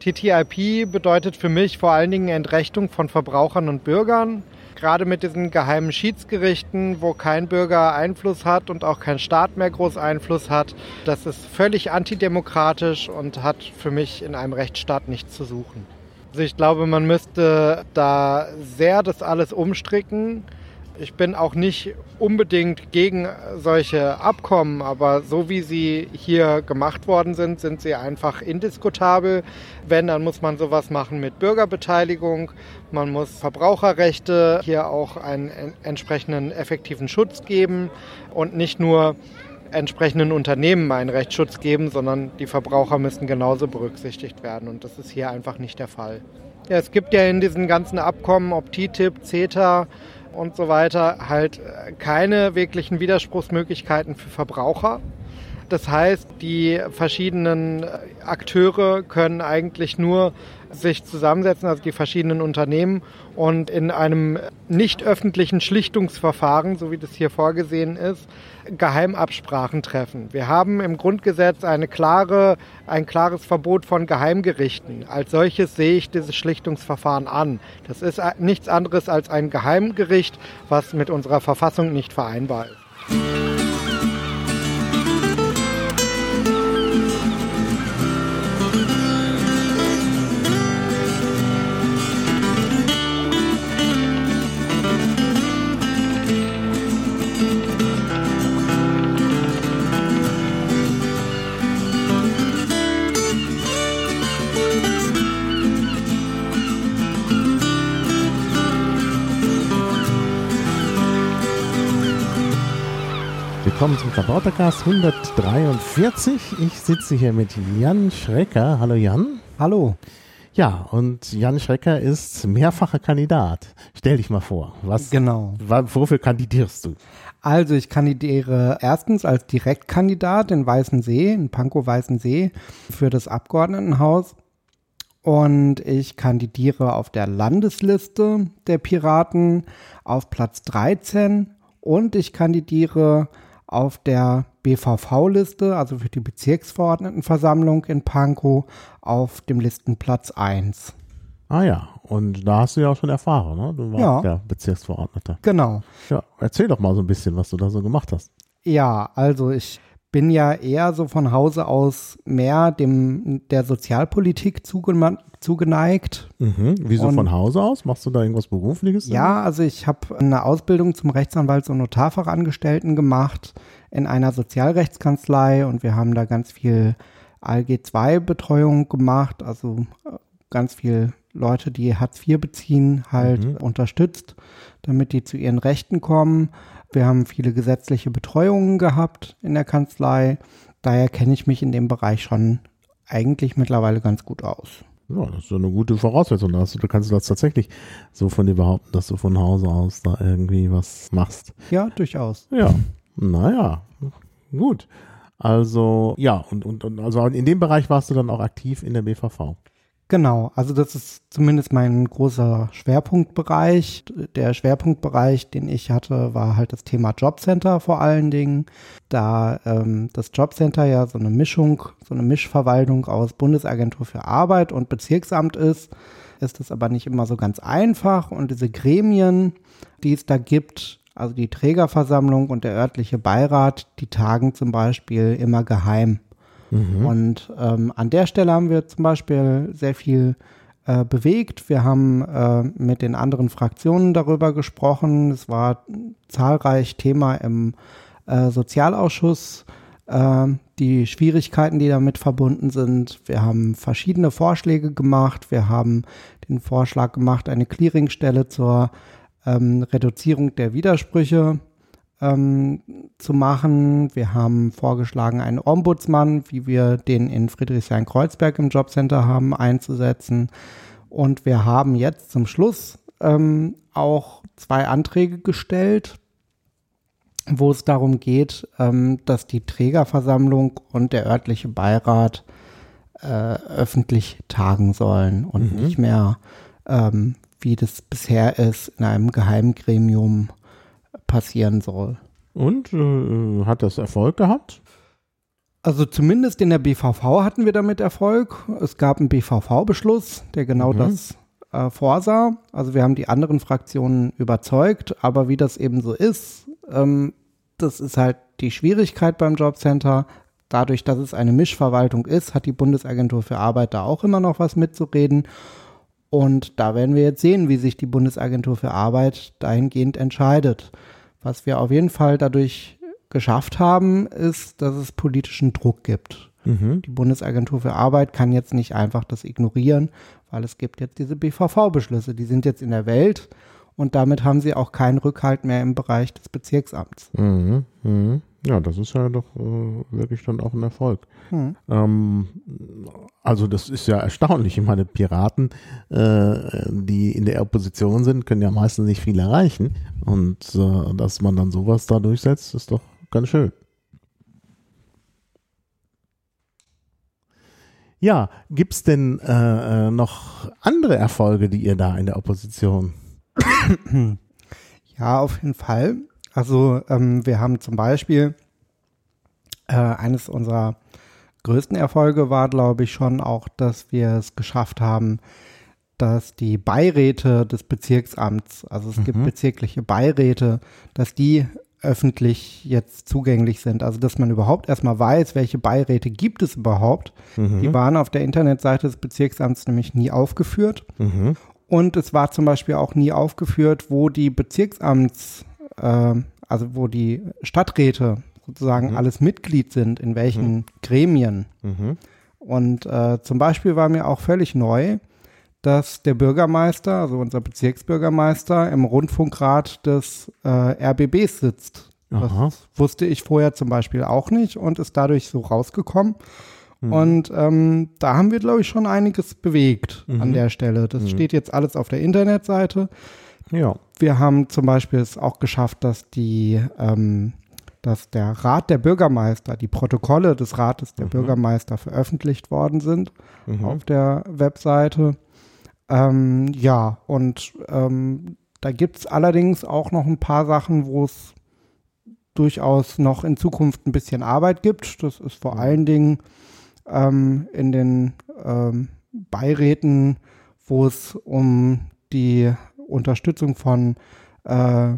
TTIP bedeutet für mich vor allen Dingen Entrechtung von Verbrauchern und Bürgern. Gerade mit diesen geheimen Schiedsgerichten, wo kein Bürger Einfluss hat und auch kein Staat mehr groß Einfluss hat, das ist völlig antidemokratisch und hat für mich in einem Rechtsstaat nichts zu suchen. Also ich glaube, man müsste da sehr das alles umstricken ich bin auch nicht unbedingt gegen solche Abkommen, aber so wie sie hier gemacht worden sind, sind sie einfach indiskutabel. Wenn, dann muss man sowas machen mit Bürgerbeteiligung. Man muss Verbraucherrechte hier auch einen entsprechenden effektiven Schutz geben und nicht nur entsprechenden Unternehmen einen Rechtsschutz geben, sondern die Verbraucher müssen genauso berücksichtigt werden. Und das ist hier einfach nicht der Fall. Ja, es gibt ja in diesen ganzen Abkommen, ob TTIP, CETA, und so weiter halt äh, keine wirklichen Widerspruchsmöglichkeiten für Verbraucher. Das heißt, die verschiedenen äh, Akteure können eigentlich nur sich zusammensetzen, also die verschiedenen Unternehmen und in einem nicht öffentlichen Schlichtungsverfahren, so wie das hier vorgesehen ist, Geheimabsprachen treffen. Wir haben im Grundgesetz eine klare, ein klares Verbot von Geheimgerichten. Als solches sehe ich dieses Schlichtungsverfahren an. Das ist nichts anderes als ein Geheimgericht, was mit unserer Verfassung nicht vereinbar ist. Zum Kabautercast 143. Ich sitze hier mit Jan Schrecker. Hallo Jan. Hallo. Ja, und Jan Schrecker ist mehrfacher Kandidat. Stell dich mal vor. Was, genau. Wofür kandidierst du? Also ich kandidiere erstens als Direktkandidat in Weißensee, in Pankow Weißensee, für das Abgeordnetenhaus. Und ich kandidiere auf der Landesliste der Piraten auf Platz 13 und ich kandidiere auf der BVV-Liste, also für die Bezirksverordnetenversammlung in Pankow, auf dem Listenplatz 1. Ah ja, und da hast du ja auch schon erfahren, ne? Du warst ja. der Bezirksverordnete. Genau. Ja, erzähl doch mal so ein bisschen, was du da so gemacht hast. Ja, also ich bin ja eher so von Hause aus mehr dem der Sozialpolitik zugeneigt. Mhm. Wieso und, von Hause aus? Machst du da irgendwas Berufliches? Ja, also ich habe eine Ausbildung zum Rechtsanwalts- und Notarfachangestellten gemacht in einer Sozialrechtskanzlei und wir haben da ganz viel ALG-2-Betreuung gemacht, also äh, ganz viel Leute, die Hartz IV beziehen, halt mhm. unterstützt, damit die zu ihren Rechten kommen. Wir haben viele gesetzliche Betreuungen gehabt in der Kanzlei. Daher kenne ich mich in dem Bereich schon eigentlich mittlerweile ganz gut aus. Ja, das ist eine gute Voraussetzung. Da kannst du das tatsächlich so von dir behaupten, dass du von Hause aus da irgendwie was machst. Ja, durchaus. Ja, naja, gut. Also, ja, und, und, und also in dem Bereich warst du dann auch aktiv in der BVV. Genau, also das ist zumindest mein großer Schwerpunktbereich. Der Schwerpunktbereich, den ich hatte, war halt das Thema Jobcenter vor allen Dingen. Da ähm, das Jobcenter ja so eine Mischung, so eine Mischverwaltung aus Bundesagentur für Arbeit und Bezirksamt ist, ist es aber nicht immer so ganz einfach. Und diese Gremien, die es da gibt, also die Trägerversammlung und der örtliche Beirat, die tagen zum Beispiel immer geheim. Mhm. Und ähm, an der Stelle haben wir zum Beispiel sehr viel äh, bewegt. Wir haben äh, mit den anderen Fraktionen darüber gesprochen. Es war zahlreich Thema im äh, Sozialausschuss, äh, die Schwierigkeiten, die damit verbunden sind. Wir haben verschiedene Vorschläge gemacht. Wir haben den Vorschlag gemacht, eine Clearingstelle zur ähm, Reduzierung der Widersprüche ähm, zu machen. Wir haben vorgeschlagen, einen Ombudsmann, wie wir den in Friedrichshain-Kreuzberg im Jobcenter haben, einzusetzen. Und wir haben jetzt zum Schluss ähm, auch zwei Anträge gestellt, wo es darum geht, ähm, dass die Trägerversammlung und der örtliche Beirat äh, öffentlich tagen sollen und mhm. nicht mehr, ähm, wie das bisher ist, in einem Geheimgremium passieren soll. Und äh, hat das Erfolg gehabt? Also zumindest in der BVV hatten wir damit Erfolg. Es gab einen BVV-Beschluss, der genau mhm. das äh, vorsah. Also wir haben die anderen Fraktionen überzeugt, aber wie das eben so ist, ähm, das ist halt die Schwierigkeit beim Jobcenter. Dadurch, dass es eine Mischverwaltung ist, hat die Bundesagentur für Arbeit da auch immer noch was mitzureden. Und da werden wir jetzt sehen, wie sich die Bundesagentur für Arbeit dahingehend entscheidet. Was wir auf jeden Fall dadurch geschafft haben, ist, dass es politischen Druck gibt. Mhm. Die Bundesagentur für Arbeit kann jetzt nicht einfach das ignorieren, weil es gibt jetzt diese BVV-Beschlüsse, die sind jetzt in der Welt und damit haben sie auch keinen Rückhalt mehr im Bereich des Bezirksamts. Mhm. Mhm. Ja, das ist ja doch äh, wirklich dann auch ein Erfolg. Mhm. Ähm, also das ist ja erstaunlich. Ich meine, Piraten, äh, die in der Opposition sind, können ja meistens nicht viel erreichen. Und äh, dass man dann sowas da durchsetzt, ist doch ganz schön. Ja, gibt es denn äh, äh, noch andere Erfolge, die ihr da in der Opposition? Ja, auf jeden Fall. Also ähm, wir haben zum Beispiel äh, eines unserer größten Erfolge war, glaube ich, schon auch, dass wir es geschafft haben, dass die Beiräte des Bezirksamts, also es mhm. gibt bezirkliche Beiräte, dass die öffentlich jetzt zugänglich sind. Also dass man überhaupt erstmal weiß, welche Beiräte gibt es überhaupt. Mhm. Die waren auf der Internetseite des Bezirksamts nämlich nie aufgeführt. Mhm. Und es war zum Beispiel auch nie aufgeführt, wo die Bezirksamts, äh, also wo die Stadträte sozusagen mhm. alles Mitglied sind, in welchen mhm. Gremien. Mhm. Und äh, zum Beispiel war mir auch völlig neu, dass der Bürgermeister, also unser Bezirksbürgermeister, im Rundfunkrat des äh, RBBs sitzt. Aha. Das wusste ich vorher zum Beispiel auch nicht und ist dadurch so rausgekommen. Mhm. Und ähm, da haben wir, glaube ich, schon einiges bewegt mhm. an der Stelle. Das mhm. steht jetzt alles auf der Internetseite. Ja. Wir haben zum Beispiel es auch geschafft, dass die ähm, dass der Rat der Bürgermeister, die Protokolle des Rates der mhm. Bürgermeister veröffentlicht worden sind mhm. auf der Webseite. Ähm, ja, und ähm, da gibt es allerdings auch noch ein paar Sachen, wo es durchaus noch in Zukunft ein bisschen Arbeit gibt. Das ist vor mhm. allen Dingen ähm, in den ähm, Beiräten, wo es um die Unterstützung von äh,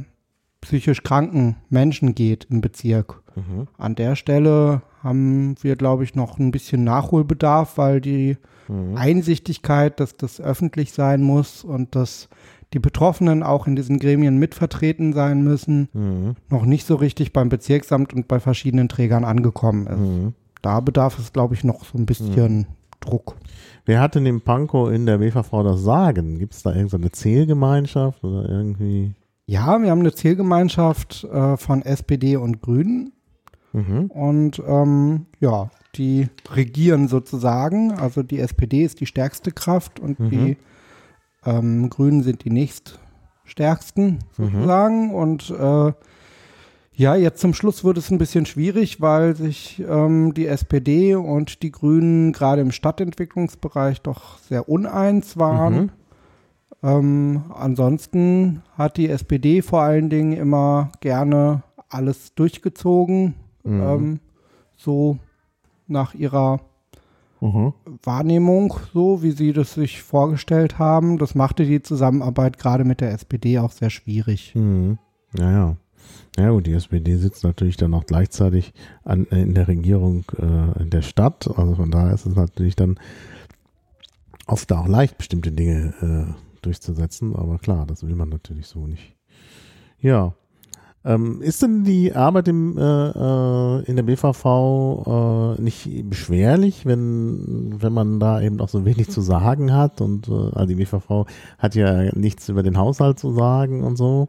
psychisch kranken Menschen geht im Bezirk. Mhm. An der Stelle haben wir, glaube ich, noch ein bisschen Nachholbedarf, weil die mhm. Einsichtigkeit, dass das öffentlich sein muss und dass die Betroffenen auch in diesen Gremien mitvertreten sein müssen, mhm. noch nicht so richtig beim Bezirksamt und bei verschiedenen Trägern angekommen ist. Mhm. Da bedarf es, glaube ich, noch so ein bisschen mhm. Druck. Wer hat denn im Pankow in der WVV das Sagen? Gibt es da irgendeine Zählgemeinschaft oder irgendwie? Ja, wir haben eine Zielgemeinschaft äh, von SPD und Grünen. Mhm. Und ähm, ja, die regieren sozusagen. Also die SPD ist die stärkste Kraft und mhm. die ähm, Grünen sind die nächststärksten mhm. sozusagen. Mhm. Und äh, ja, jetzt zum Schluss wird es ein bisschen schwierig, weil sich ähm, die SPD und die Grünen gerade im Stadtentwicklungsbereich doch sehr uneins waren. Mhm. Ähm, ansonsten hat die SPD vor allen Dingen immer gerne alles durchgezogen, mhm. ähm, so nach ihrer mhm. Wahrnehmung, so wie sie das sich vorgestellt haben. Das machte die Zusammenarbeit gerade mit der SPD auch sehr schwierig. Mhm. Ja, ja. Ja gut, die SPD sitzt natürlich dann auch gleichzeitig an, in der Regierung äh, der Stadt. Also von daher ist es natürlich dann oft auch leicht, bestimmte Dinge äh, durchzusetzen. Aber klar, das will man natürlich so nicht. Ja. Ähm, ist denn die Arbeit im, äh, äh in der BVV äh, nicht beschwerlich, wenn, wenn man da eben auch so wenig zu sagen hat? Und äh, also die BVV hat ja nichts über den Haushalt zu sagen und so.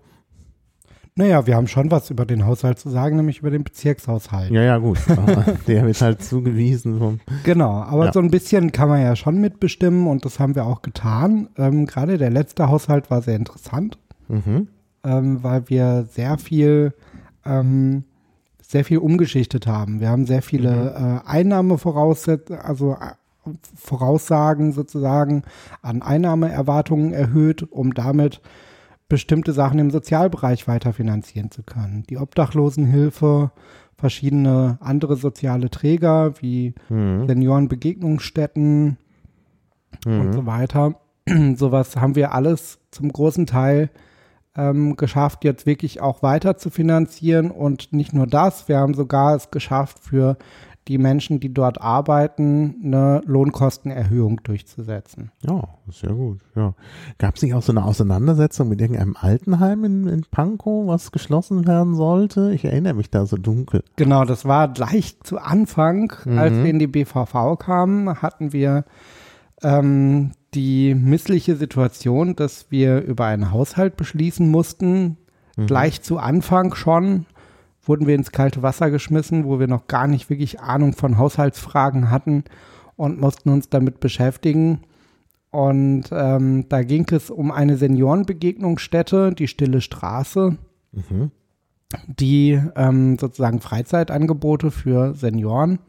Naja, wir haben schon was über den Haushalt zu sagen, nämlich über den Bezirkshaushalt. Ja, ja, gut. Der wird halt zugewiesen. Vom genau, aber ja. so ein bisschen kann man ja schon mitbestimmen und das haben wir auch getan. Ähm, Gerade der letzte Haushalt war sehr interessant, mhm. ähm, weil wir sehr viel, ähm, sehr viel umgeschichtet haben. Wir haben sehr viele mhm. äh, Einnahmevoraussetzungen, also äh, Voraussagen sozusagen an Einnahmeerwartungen erhöht, um damit bestimmte Sachen im Sozialbereich weiterfinanzieren zu können. Die Obdachlosenhilfe verschiedene andere soziale Träger wie Mhm. Seniorenbegegnungsstätten und Mhm. so weiter. Sowas haben wir alles zum großen Teil ähm, geschafft, jetzt wirklich auch weiter zu finanzieren. Und nicht nur das, wir haben sogar es geschafft, für die Menschen, die dort arbeiten, eine Lohnkostenerhöhung durchzusetzen. Ja, sehr gut. Ja. Gab es nicht auch so eine Auseinandersetzung mit irgendeinem Altenheim in, in Pankow, was geschlossen werden sollte? Ich erinnere mich da so dunkel. Genau, das war gleich zu Anfang, als Mhm. wir in die BVV kamen, hatten wir ähm, die missliche Situation, dass wir über einen Haushalt beschließen mussten. Mhm. Gleich zu Anfang schon wurden wir ins kalte Wasser geschmissen, wo wir noch gar nicht wirklich Ahnung von Haushaltsfragen hatten und mussten uns damit beschäftigen. Und ähm, da ging es um eine Seniorenbegegnungsstätte, die Stille Straße Mhm. die ähm, sozusagen Freizeitangebote für Senioren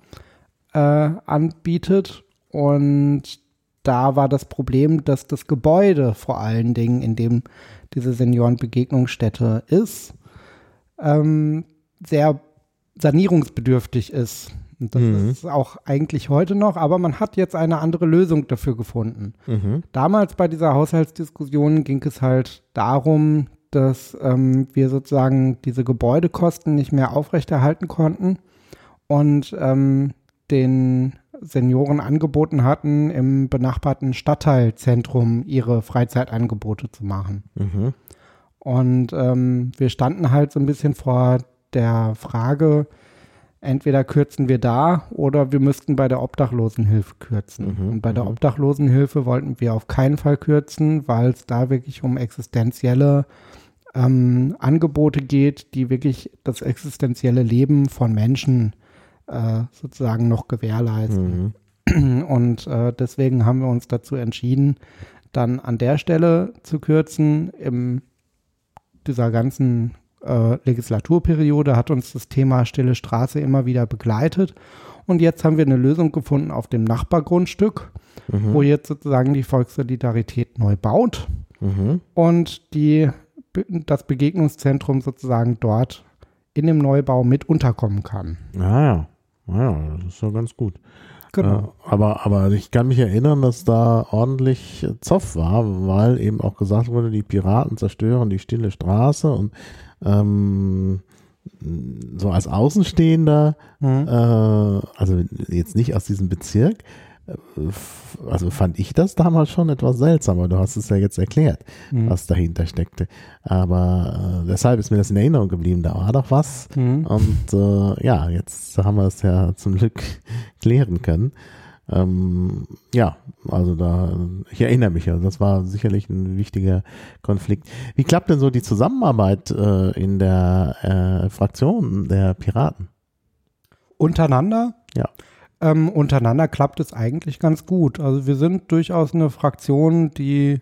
äh, anbietet. Und da war das Problem, dass das Gebäude vor allen Dingen, in dem diese Seniorenbegegnungsstätte ist, ähm, sehr sanierungsbedürftig ist. Und das Mhm. ist auch eigentlich heute noch, aber man hat jetzt eine andere Lösung dafür gefunden. Mhm. Damals bei dieser Haushaltsdiskussion ging es halt darum, dass ähm, wir sozusagen diese Gebäudekosten nicht mehr aufrechterhalten konnten und ähm, den Senioren angeboten hatten, im benachbarten Stadtteilzentrum ihre Freizeitangebote zu machen. Mhm. Und ähm, wir standen halt so ein bisschen vor der Frage, entweder kürzen wir da oder wir müssten bei der Obdachlosenhilfe kürzen. Mhm, Und bei der mhm. Obdachlosenhilfe wollten wir auf keinen Fall kürzen, weil es da wirklich um existenzielle ähm, Angebote geht, die wirklich das existenzielle Leben von Menschen äh, sozusagen noch gewährleisten. Mhm. Und äh, deswegen haben wir uns dazu entschieden, dann an der Stelle zu kürzen. In dieser ganzen äh, Legislaturperiode hat uns das Thema Stille Straße immer wieder begleitet. Und jetzt haben wir eine Lösung gefunden auf dem Nachbargrundstück, Mhm. wo jetzt sozusagen die Volkssolidarität neu baut Mhm. und die, das Begegnungszentrum sozusagen dort in dem Neubau mit unterkommen kann. Ah ja. Ah ja, das ist ja ganz gut. Genau. Äh, aber, aber ich kann mich erinnern, dass da ordentlich Zoff war, weil eben auch gesagt wurde, die Piraten zerstören die stille Straße und ähm, so als Außenstehender, Mhm. äh, also jetzt nicht aus diesem Bezirk, äh, also fand ich das damals schon etwas seltsam, aber du hast es ja jetzt erklärt, Mhm. was dahinter steckte. Aber äh, deshalb ist mir das in Erinnerung geblieben, da war doch was. Mhm. Und äh, ja, jetzt haben wir es ja zum Glück klären können. Ähm, ja, also da, ich erinnere mich, also das war sicherlich ein wichtiger Konflikt. Wie klappt denn so die Zusammenarbeit äh, in der äh, Fraktion der Piraten? Untereinander? Ja. Ähm, untereinander klappt es eigentlich ganz gut. Also wir sind durchaus eine Fraktion, die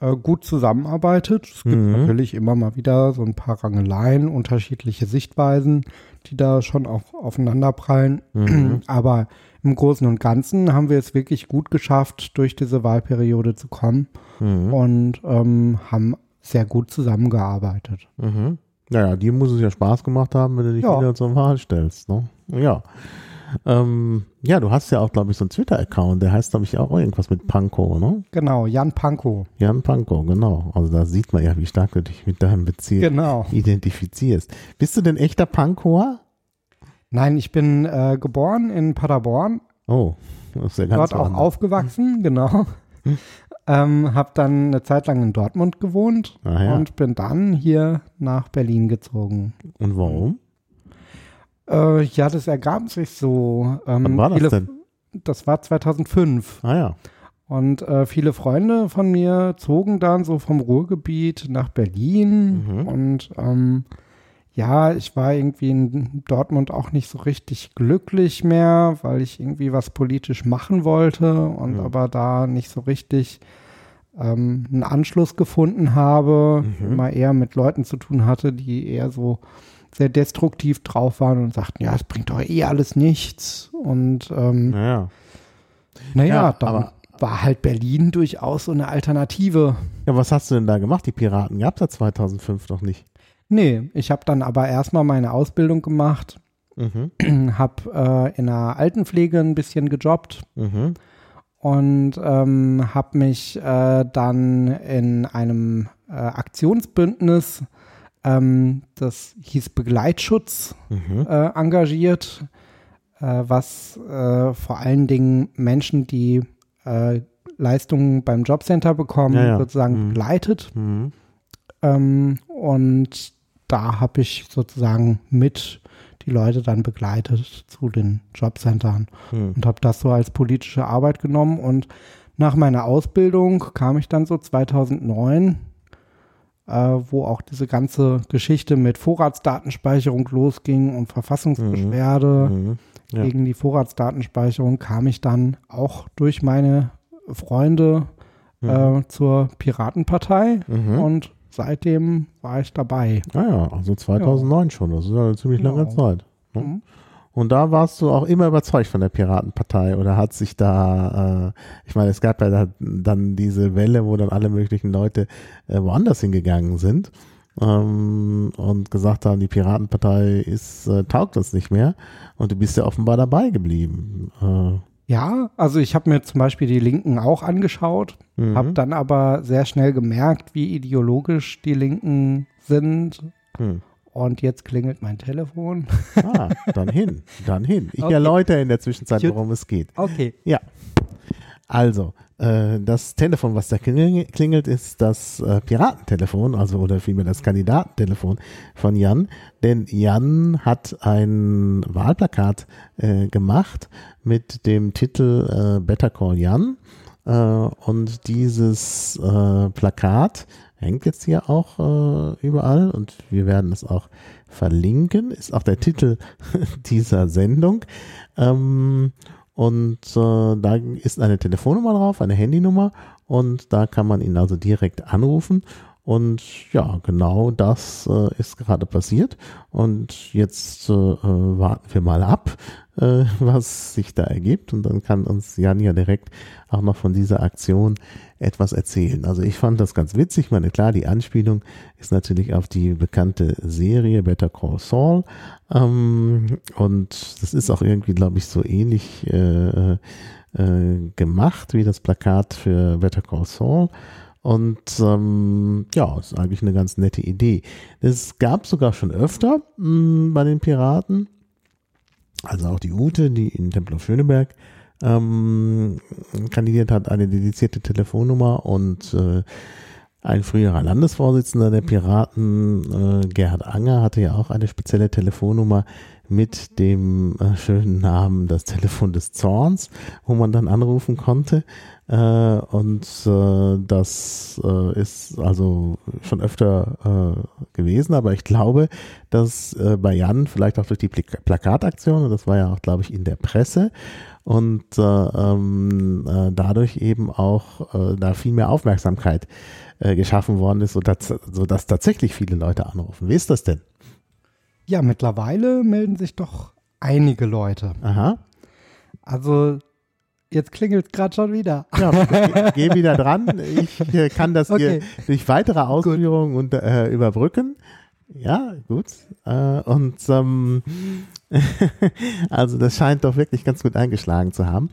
äh, gut zusammenarbeitet. Es gibt Mhm. natürlich immer mal wieder so ein paar Rangeleien, unterschiedliche Sichtweisen, die da schon auf, aufeinanderprallen. Mhm. Aber im Großen und Ganzen haben wir es wirklich gut geschafft, durch diese Wahlperiode zu kommen Mhm. und ähm, haben sehr gut zusammengearbeitet. Mhm. Naja, dir muss es ja Spaß gemacht haben, wenn du dich Ja. wieder zur Wahl stellst. Ne? Ja. Ähm, ja, du hast ja auch, glaube ich, so einen Twitter-Account, der heißt, glaube ich, auch irgendwas mit Pankow, ne? Genau, Jan Pankow. Jan Pankow, genau. Also da sieht man ja, wie stark du dich mit deinem Bezirk Genau. identifizierst. Bist du denn echter Pankower? Nein, ich bin äh, geboren in Paderborn, Oh, das ist ja ganz dort auch aufgewachsen, genau. ähm, hab dann eine Zeit lang in Dortmund gewohnt Ah, ja. und bin dann hier nach Berlin gezogen. Und warum? Äh, ja, das ergab sich so. Ähm, Wann war das viele, denn? Das war 2005. Ah ja. Und äh, viele Freunde von mir zogen dann so vom Ruhrgebiet nach Berlin. Mhm. Und ähm, ja, ich war irgendwie in Dortmund auch nicht so richtig glücklich mehr, weil ich irgendwie was politisch machen wollte und Mhm. aber da nicht so richtig ähm, einen Anschluss gefunden habe, Mhm. immer eher mit Leuten zu tun hatte, die eher so sehr destruktiv drauf waren und sagten, ja, es bringt doch eh alles nichts. Und ähm, Naja. naja, Ja, dann aber- war halt Berlin durchaus so eine Alternative. Ja, was hast du denn da gemacht? Die Piraten gab es ja 2005 noch nicht. Nee, ich habe dann aber erstmal meine Ausbildung gemacht mhm. habe äh, in einer Altenpflege ein bisschen gejobbt Mhm. und ähm, habe mich äh, dann in einem äh, Aktionsbündnis, ähm, das hieß Begleitschutz, Mhm. äh, engagiert, äh, was äh, vor allen Dingen Menschen, die äh, Leistungen beim Jobcenter bekommen, Ja, ja. sozusagen Mhm. begleitet. Mhm. Ähm, und da habe ich sozusagen mit die Leute dann begleitet zu den Jobcentern Mhm. und habe das so als politische Arbeit genommen. Und nach meiner Ausbildung kam ich dann so 2009, äh, wo auch diese ganze Geschichte mit Vorratsdatenspeicherung losging und Verfassungsbeschwerde Mhm. Ja. gegen die Vorratsdatenspeicherung, kam ich dann auch durch meine Freunde äh, zur Piratenpartei Mhm. und seitdem war ich dabei. Ah ja, also 2009 schon. Das ist ja eine ziemlich lange Genau. Zeit. Ne? Mhm. Und da warst du auch immer überzeugt von der Piratenpartei oder hat sich da, äh, ich meine, es gab ja da, dann diese Welle, wo dann alle möglichen Leute äh, woanders hingegangen sind ähm, und gesagt haben, die Piratenpartei ist, äh, taugt uns nicht mehr und du bist ja offenbar dabei geblieben. Äh, Ja, also ich habe mir zum Beispiel die Linken auch angeschaut, mhm. habe dann aber sehr schnell gemerkt, wie ideologisch die Linken sind. Hm. Und jetzt klingelt mein Telefon. Ah, dann hin, dann hin. Ich Okay. erläutere in der Zwischenzeit, worum es geht. Okay. Ja. Also, äh, das Telefon, was da klingel- klingelt, ist das äh, Piratentelefon, also oder vielmehr das Kandidatentelefon von Jan. Denn Jan hat ein Wahlplakat äh, gemacht mit dem Titel äh, Better Call Jan. Äh, und dieses äh, Plakat hängt jetzt hier auch äh, überall und wir werden es auch verlinken. Ist auch der Titel dieser Sendung. Ähm, und äh, da ist eine Telefonnummer drauf, eine Handynummer und da kann man ihn also direkt anrufen. Und ja, genau das äh, ist gerade passiert. Und jetzt äh, warten wir mal ab, äh, was sich da ergibt. Und dann kann uns Jan ja direkt auch noch von dieser Aktion etwas erzählen. Also ich fand das ganz witzig. Ich meine, klar, die Anspielung ist natürlich auf die bekannte Serie Better Call Saul. Ähm, und das ist auch irgendwie, glaube ich, so ähnlich äh, äh, gemacht wie das Plakat für Better Call Saul. Und ähm, ja, ist eigentlich eine ganz nette Idee. Es gab sogar schon öfter mh, bei den Piraten, also auch die Ute, die in Tempelhof Schöneberg ähm, kandidiert hat, eine dedizierte Telefonnummer und äh, ein früherer Landesvorsitzender der Piraten, äh, Gerhard Anger, hatte ja auch eine spezielle Telefonnummer mit dem äh, schönen Namen das Telefon des Zorns, wo man dann anrufen konnte. Äh, und äh, das äh, ist also schon öfter äh, gewesen, aber ich glaube, dass äh, bei Jan vielleicht auch durch die Plakataktion, und das war ja auch, glaube ich, in der Presse, und äh, ähm, äh, dadurch eben auch äh, da viel mehr Aufmerksamkeit äh, geschaffen worden ist, sodass, sodass tatsächlich viele Leute anrufen. Wie ist das denn? Ja, mittlerweile melden sich doch einige Leute. Aha. Also jetzt klingelt es gerade schon wieder. Ja, geh, geh wieder dran. Ich äh, kann das Okay. hier durch weitere Ausführungen und, äh, überbrücken. Ja, gut. Äh, und ähm, also das scheint doch wirklich ganz gut eingeschlagen zu haben.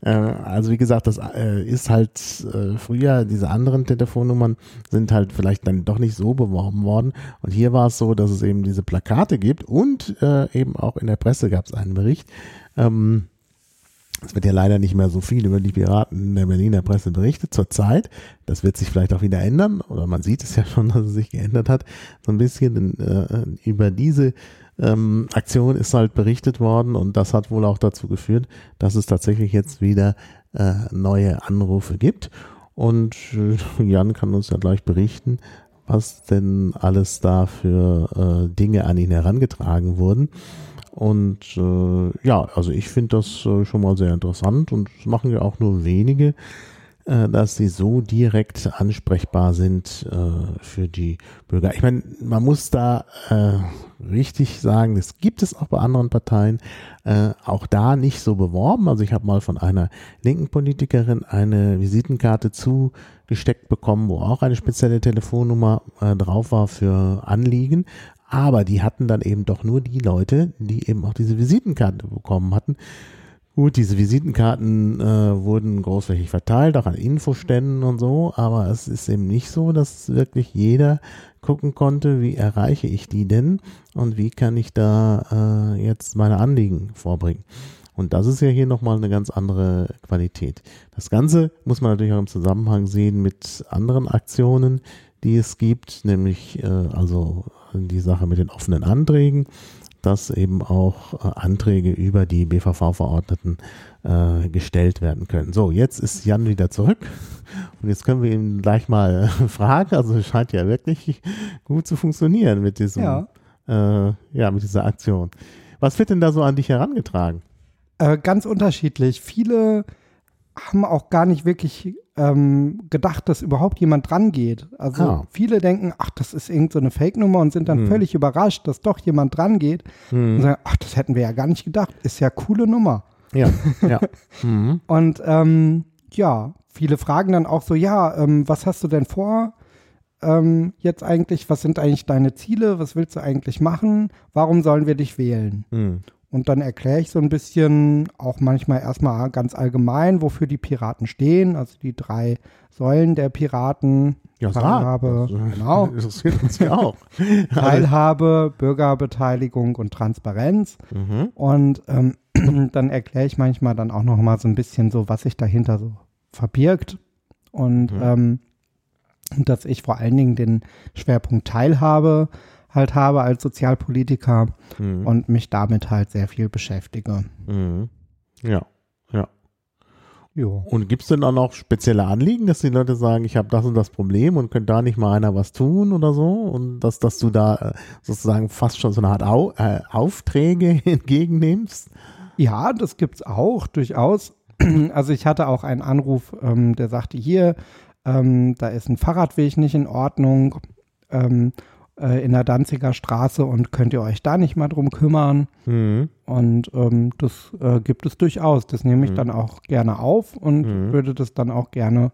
Äh, also wie gesagt, das äh, ist halt äh, früher, diese anderen Telefonnummern sind halt vielleicht dann doch nicht so beworben worden. Und hier war es so, dass es eben diese Plakate gibt und äh, eben auch in der Presse gab es einen Bericht. Ähm, es wird ja leider nicht mehr so viel über die Piraten in der Berliner Presse berichtet zurzeit. Das wird sich vielleicht auch wieder ändern oder man sieht es ja schon, dass es sich geändert hat. So ein bisschen denn, äh, über diese ähm, Aktion ist halt berichtet worden und das hat wohl auch dazu geführt, dass es tatsächlich jetzt wieder äh, neue Anrufe gibt. Und äh, Jan kann uns ja gleich berichten, was denn alles da für äh, Dinge an ihn herangetragen wurden. Und äh, ja, also ich finde das äh, schon mal sehr interessant und es machen ja auch nur wenige, äh, dass sie so direkt ansprechbar sind äh, für die Bürger. Ich meine, man muss da äh, richtig sagen, das gibt es auch bei anderen Parteien, äh, auch da nicht so beworben. Also ich habe mal von einer linken Politikerin eine Visitenkarte zugesteckt bekommen, wo auch eine spezielle Telefonnummer drauf war für Anliegen. Aber die hatten dann eben doch nur die Leute, die eben auch diese Visitenkarte bekommen hatten. Gut, diese Visitenkarten äh, wurden großflächig verteilt, auch an Infoständen und so, aber es ist eben nicht so, dass wirklich jeder gucken konnte, wie erreiche ich die denn und wie kann ich da äh, jetzt meine Anliegen vorbringen. Und das ist ja hier nochmal eine ganz andere Qualität. Das Ganze muss man natürlich auch im Zusammenhang sehen mit anderen Aktionen, die es gibt, nämlich äh, also die Sache mit den offenen Anträgen dass eben auch äh, Anträge über die BVV-Verordneten äh, gestellt werden können. So, jetzt ist Jan wieder zurück und jetzt können wir ihn gleich mal fragen. Also es scheint ja wirklich gut zu funktionieren mit diesem, ja. Äh, ja, mit dieser Aktion. Was wird denn da so an dich herangetragen? Äh, ganz unterschiedlich. Viele haben auch gar nicht wirklich ähm, gedacht, dass überhaupt jemand dran geht. Also ah. viele denken, ach, das ist irgendeine so Fake-Nummer und sind dann hm. völlig überrascht, dass doch jemand dran geht hm. und sagen, ach, das hätten wir ja gar nicht gedacht. Ist ja coole Nummer. Ja, ja. mhm. Und ähm, ja, viele fragen dann auch so, ja, ähm, was hast du denn vor? Ähm, jetzt eigentlich, was sind eigentlich deine Ziele? Was willst du eigentlich machen? Warum sollen wir dich wählen? Mhm. Und dann erkläre ich so ein bisschen auch manchmal erstmal ganz allgemein, wofür die Piraten stehen, also die drei Säulen der Piraten. Ja, Teilhabe, sag. genau. Interessiert uns ja auch. Teilhabe, Bürgerbeteiligung und Transparenz. Mhm. Und ähm, dann erkläre ich manchmal dann auch noch mal so ein bisschen so, was sich dahinter so verbirgt. Und mhm. ähm, dass ich vor allen Dingen den Schwerpunkt Teilhabe halt habe als Sozialpolitiker mhm. und mich damit halt sehr viel beschäftige. Mhm. Ja, ja. Jo. Und gibt es denn auch noch spezielle Anliegen, dass die Leute sagen, ich habe das und das Problem und könnte da nicht mal einer was tun oder so? Und dass, dass du da äh, sozusagen fast schon so eine Art Au äh, Aufträge entgegennimmst? Ja, das gibt es auch, durchaus. Also ich hatte auch einen Anruf, ähm, der sagte, hier, ähm, da ist ein Fahrradweg nicht in Ordnung. Ähm, äh, in der Danziger Straße und könnt ihr euch da nicht mal drum kümmern? Mhm. Und ähm, das äh, gibt es durchaus. Das nehme ich mhm. dann auch gerne auf und mhm. würde das dann auch gerne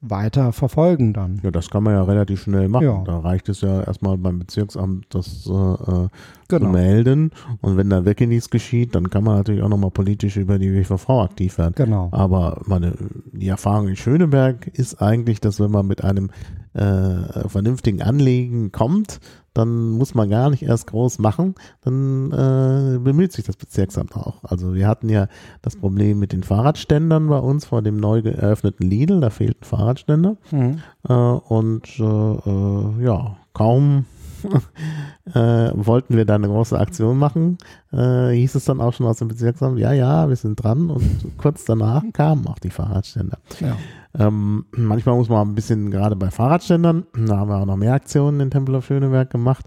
weiter verfolgen dann. Ja, das kann man ja relativ schnell machen. Ja. Da reicht es ja erstmal beim Bezirksamt das äh, äh genau. zu melden. Und wenn da wirklich nichts geschieht, dann kann man natürlich auch nochmal politisch über die WVV aktiv werden. Genau. Aber meine, die Erfahrung in Schöneberg ist eigentlich, dass wenn man mit einem äh, vernünftigen Anliegen kommt, dann muss man gar nicht erst groß machen, dann äh, bemüht sich das Bezirksamt auch. Also wir hatten ja das Problem mit den Fahrradständern bei uns vor dem neu geöffneten Lidl, da fehlten Fahrradständer mhm. äh, und äh, äh ja, kaum äh, wollten wir da eine große Aktion machen, äh, hieß es dann auch schon aus dem Bezirksamt, ja, ja, wir sind dran und kurz danach kamen auch die Fahrradständer. Ja. Ähm, manchmal muss man ein bisschen, gerade bei Fahrradständern, da haben wir auch noch mehr Aktionen in Tempel auf Schöneberg gemacht,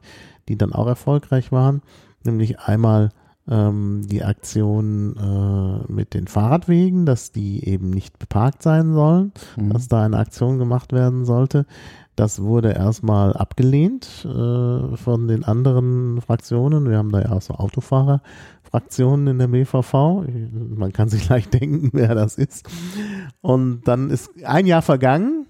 die dann auch erfolgreich waren, nämlich einmal ähm, die Aktion äh, mit den Fahrradwegen, dass die eben nicht beparkt sein sollen, mhm. dass da eine Aktion gemacht werden sollte. Das wurde erstmal abgelehnt äh, von den anderen Fraktionen. Wir haben da ja auch so Autofahrerfraktionen in der BVV. Man kann sich leicht denken, wer das ist. Und dann ist ein Jahr vergangen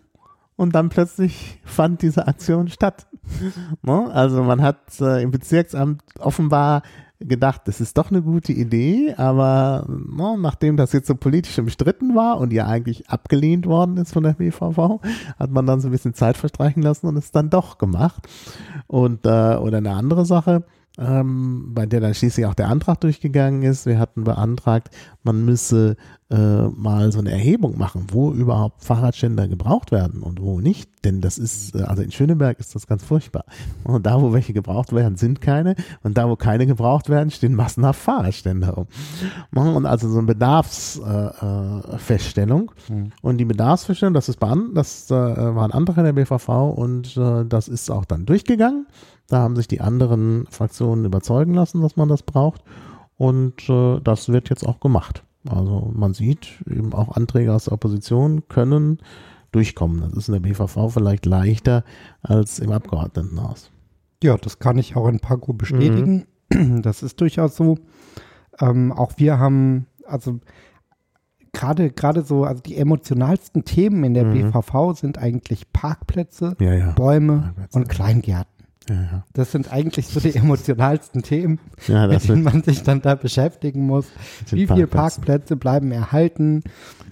und dann plötzlich fand diese Aktion statt. Ne? Also man hat äh, im Bezirksamt offenbar gedacht, das ist doch eine gute Idee, aber no, ne, nachdem das jetzt so politisch umstritten war und ja eigentlich abgelehnt worden ist von der BVV, hat man dann so ein bisschen Zeit verstreichen lassen und es dann doch gemacht. Und äh, oder eine andere Sache, ähm, bei der dann schließlich auch der Antrag durchgegangen ist. Wir hatten beantragt, man müsse äh, mal so eine Erhebung machen, wo überhaupt Fahrradständer gebraucht werden und wo nicht. Denn das ist, äh, also in Schöneberg ist das ganz furchtbar. Und da, wo welche gebraucht werden, sind keine. Und da, wo keine gebraucht werden, stehen massenhaft Fahrradständer rum. Und also so eine Bedarfsfeststellung. Äh, mhm. Und die Bedarfsfeststellung, das ist bei an, das äh, war ein Antrag in der BVV und äh, das ist auch dann durchgegangen. Da haben sich die anderen Fraktionen überzeugen lassen, dass man das braucht. Und äh, das wird jetzt auch gemacht. Also man sieht, eben auch Anträge aus der Opposition können durchkommen. Das ist in der BVV vielleicht leichter als im Abgeordnetenhaus. Ja, das kann ich auch in Paco bestätigen. Mhm. Das ist durchaus so. Ähm, auch wir haben, also gerade gerade so, also die emotionalsten Themen in der mhm. BVV sind eigentlich Parkplätze, ja, ja. Bäume Parkplätze. und Kleingärten. Ja, ja. Das sind eigentlich so die emotionalsten Themen, Ja, mit denen man sich dann da beschäftigen muss. Wie viele Parkplätze. Parkplätze bleiben erhalten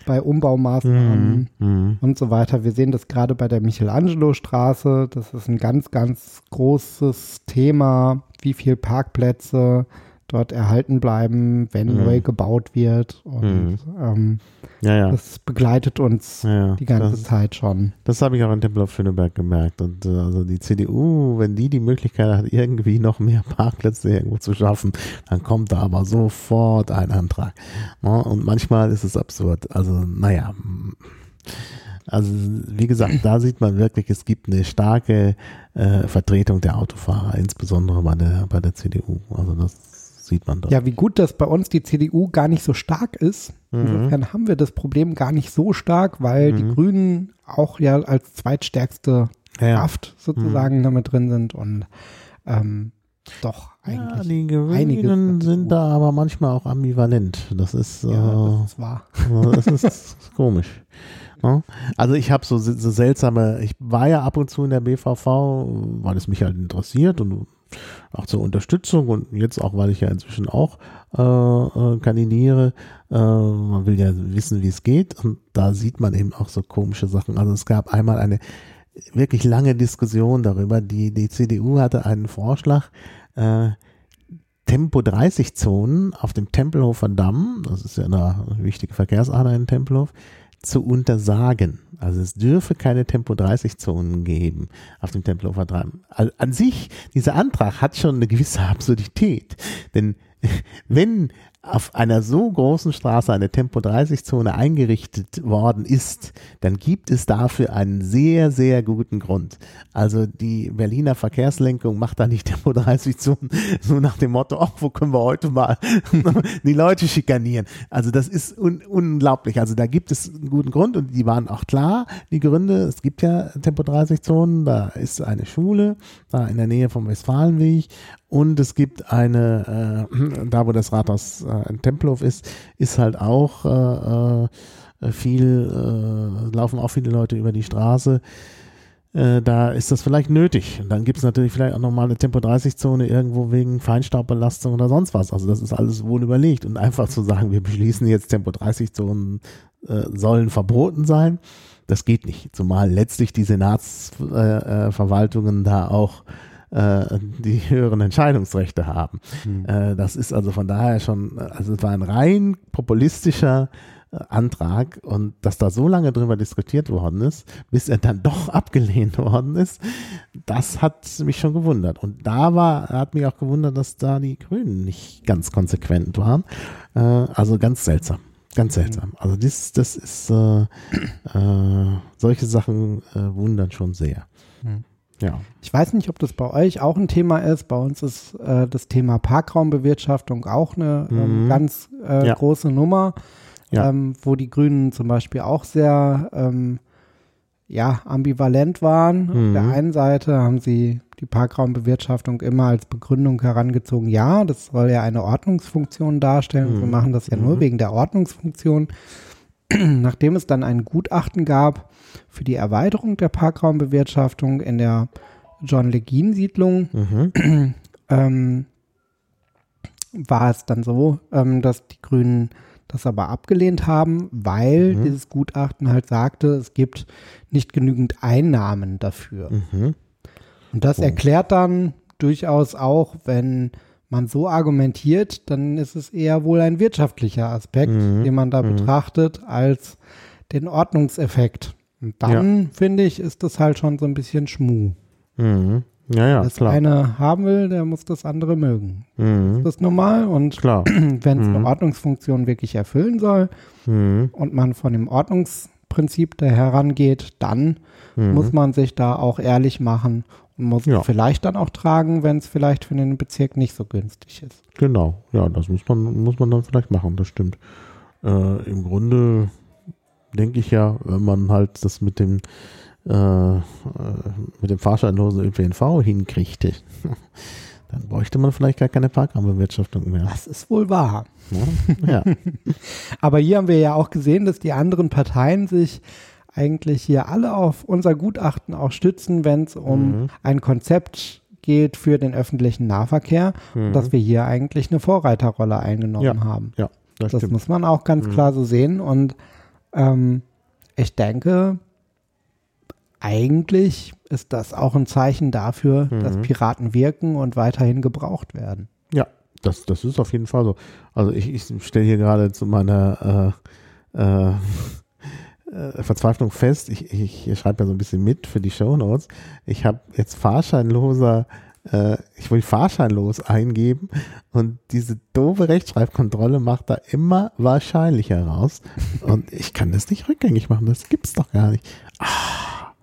bei Umbaumaßnahmen Mhm. Mhm. und so weiter. Wir sehen das gerade bei der Michelangelo-Straße. Das ist ein ganz, ganz großes Thema, wie viele Parkplätze dort erhalten bleiben, wenn Mhm. neu gebaut wird. Und ähm, Ja, ja. das begleitet uns ja, ja. die ganze das, Zeit schon. Das habe ich auch in Tempelhof Schöneberg gemerkt. Und äh, also die CDU, wenn die die Möglichkeit hat, irgendwie noch mehr Parkplätze irgendwo zu schaffen, dann kommt da aber sofort ein Antrag. Ne? Und manchmal ist es absurd. Also, naja. Also, wie gesagt, da sieht man wirklich, es gibt eine starke äh, Vertretung der Autofahrer, insbesondere bei der, bei der CDU. Also, das sieht man da. Ja, wie gut, dass bei uns die CDU gar nicht so stark ist. Mhm. Insofern haben wir das Problem gar nicht so stark, weil die Mhm. Grünen auch ja als zweitstärkste Ja, ja. Kraft sozusagen damit drin sind und ähm, doch Ja, eigentlich. die einiges Grünen sind da aber manchmal auch ambivalent. Das ist, Ja, äh, das ist wahr. Das ist komisch. Ne? Also ich habe so, so seltsame, ich war ja ab und zu in der BVV, weil es mich halt interessiert und auch zur Unterstützung und jetzt auch, weil ich ja inzwischen auch äh, äh, kandidiere. Äh, man will ja wissen, wie es geht und da sieht man eben auch so komische Sachen. Also es gab einmal eine wirklich lange Diskussion darüber. Die, die CDU hatte einen Vorschlag, äh, Tempo 30 Zonen auf dem Tempelhofer Damm, das ist ja eine wichtige Verkehrsader in Tempelhof, zu untersagen. Also es dürfe keine Tempo 30 Zonen geben auf dem Tempelhofer Damm. Also an sich, dieser Antrag hat schon eine gewisse Absurdität. Denn wenn auf einer so großen Straße eine Tempo 30 Zone eingerichtet worden ist, dann gibt es dafür einen sehr, sehr guten Grund. Also die Berliner Verkehrslenkung macht da nicht Tempo 30 Zonen so nach dem Motto, ach, wo können wir heute mal die Leute schikanieren. Also das ist un unglaublich. Also da gibt es einen guten Grund und die waren auch klar, die Gründe. Es gibt ja Tempo 30 Zonen, da ist eine Schule, da in der Nähe vom Westfalenweg und es gibt eine, äh, da wo das Rathaus äh, in Tempelhof ist, ist halt auch äh, äh, viel, äh, laufen auch viele Leute über die Straße. Äh, da ist das vielleicht nötig. Und dann gibt es natürlich vielleicht auch nochmal eine Tempo-30-Zone irgendwo wegen Feinstaubbelastung oder sonst was. Also das ist alles wohl überlegt. Und einfach zu sagen, wir beschließen jetzt Tempo-30-Zonen äh, sollen verboten sein, das geht nicht. Zumal letztlich die Senatsverwaltungen äh, da auch äh, die höheren Entscheidungsrechte haben. Äh, das ist also von daher schon, also es war ein rein populistischer äh, Antrag und dass da so lange drüber diskutiert worden ist, bis er dann doch abgelehnt worden ist, das hat mich schon gewundert. Und da war, hat mich auch gewundert, dass da die Grünen nicht ganz konsequent waren. Äh, also ganz seltsam. Ganz seltsam. Also das, das ist äh, äh, solche Sachen äh, wundern schon sehr. Mhm. Ja. Ich weiß nicht, ob das bei euch auch ein Thema ist. Bei uns ist äh, das Thema Parkraumbewirtschaftung auch eine ähm, Mhm. ganz äh, Ja. große Nummer, Ja. ähm, wo die Grünen zum Beispiel auch sehr ähm, ja, ambivalent waren. Auf Mhm. der einen Seite haben sie die Parkraumbewirtschaftung immer als Begründung herangezogen, ja, das soll ja eine Ordnungsfunktion darstellen. Mhm. Wir machen das ja nur Mhm. wegen der Ordnungsfunktion. Nachdem es dann ein Gutachten gab für die Erweiterung der Parkraumbewirtschaftung in der John Legin-Siedlung, Mhm. ähm, war es dann so, ähm, dass die Grünen das aber abgelehnt haben, weil Mhm. dieses Gutachten halt sagte, es gibt nicht genügend Einnahmen dafür. Mhm. Und das Oh. erklärt dann durchaus auch, wenn man so argumentiert, dann ist es eher wohl ein wirtschaftlicher Aspekt, Mhm. den man da Mhm. betrachtet, als den Ordnungseffekt. Und dann, finde ich, ist das halt schon so ein bisschen Schmu. Mhm. Ja, ja, das klar. eine haben will, der muss das andere mögen. Mhm. Das ist normal und Klar. wenn es Mhm. eine Ordnungsfunktion wirklich erfüllen soll Mhm. und man von dem Ordnungsprinzip da herangeht, dann Mhm. muss man sich da auch ehrlich machen und muss Ja. vielleicht dann auch tragen, wenn es vielleicht für den Bezirk nicht so günstig ist. Genau, ja, das muss man, muss man dann vielleicht machen, das stimmt. Äh, Im Grunde denke ich ja, wenn man halt das mit dem äh, äh, mit dem fahrscheinlosen ÖPNV hinkriegte, dann bräuchte man vielleicht gar keine Parkraumbewirtschaftung mehr. Das ist wohl wahr. Ja. Aber hier haben wir ja auch gesehen, dass die anderen Parteien sich eigentlich hier alle auf unser Gutachten auch stützen, wenn es um Mhm. ein Konzept gilt für den öffentlichen Nahverkehr Mhm. dass wir hier eigentlich eine Vorreiterrolle eingenommen Ja, haben. Ja, das, Das muss man auch ganz Mhm. klar so sehen. Und ähm, ich denke, eigentlich ist das auch ein Zeichen dafür, dass Mhm. Piraten wirken und weiterhin gebraucht werden. Ja, das, das ist auf jeden Fall so. Also ich, ich stelle hier gerade zu meiner äh, äh, äh, Verzweiflung fest, ich, ich, ich schreibe ja so ein bisschen mit für die Shownotes. Ich habe jetzt fahrscheinloser, äh, ich will fahrscheinlos eingeben und diese doofe Rechtschreibkontrolle macht da immer wahrscheinlicher raus. Und ich kann das nicht rückgängig machen, das gibt's doch gar nicht. Ah,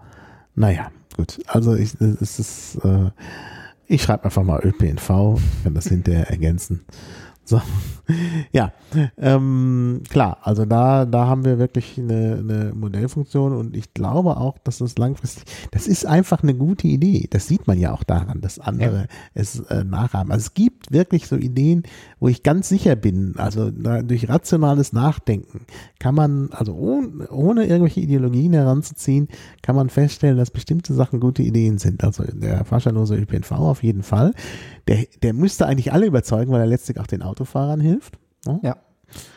naja, gut. Also ich, es ist, äh, ich schreibe einfach mal ÖPNV, kann das hinterher ergänzen. So, ja, ähm, klar, also da, da haben wir wirklich eine, eine Modellfunktion und ich glaube auch, dass das langfristig, das ist einfach eine gute Idee. Das sieht man ja auch daran, dass andere es äh, nachahmen. Also es gibt wirklich so Ideen, wo ich ganz sicher bin, also da, durch rationales Nachdenken kann man, also ohne, ohne irgendwelche Ideologien heranzuziehen, kann man feststellen, dass bestimmte Sachen gute Ideen sind. Also der fahrscheinlose ÖPNV auf jeden Fall. Der, der müsste eigentlich alle überzeugen, weil er letztlich auch den Autofahrern hilft. ne? Ja.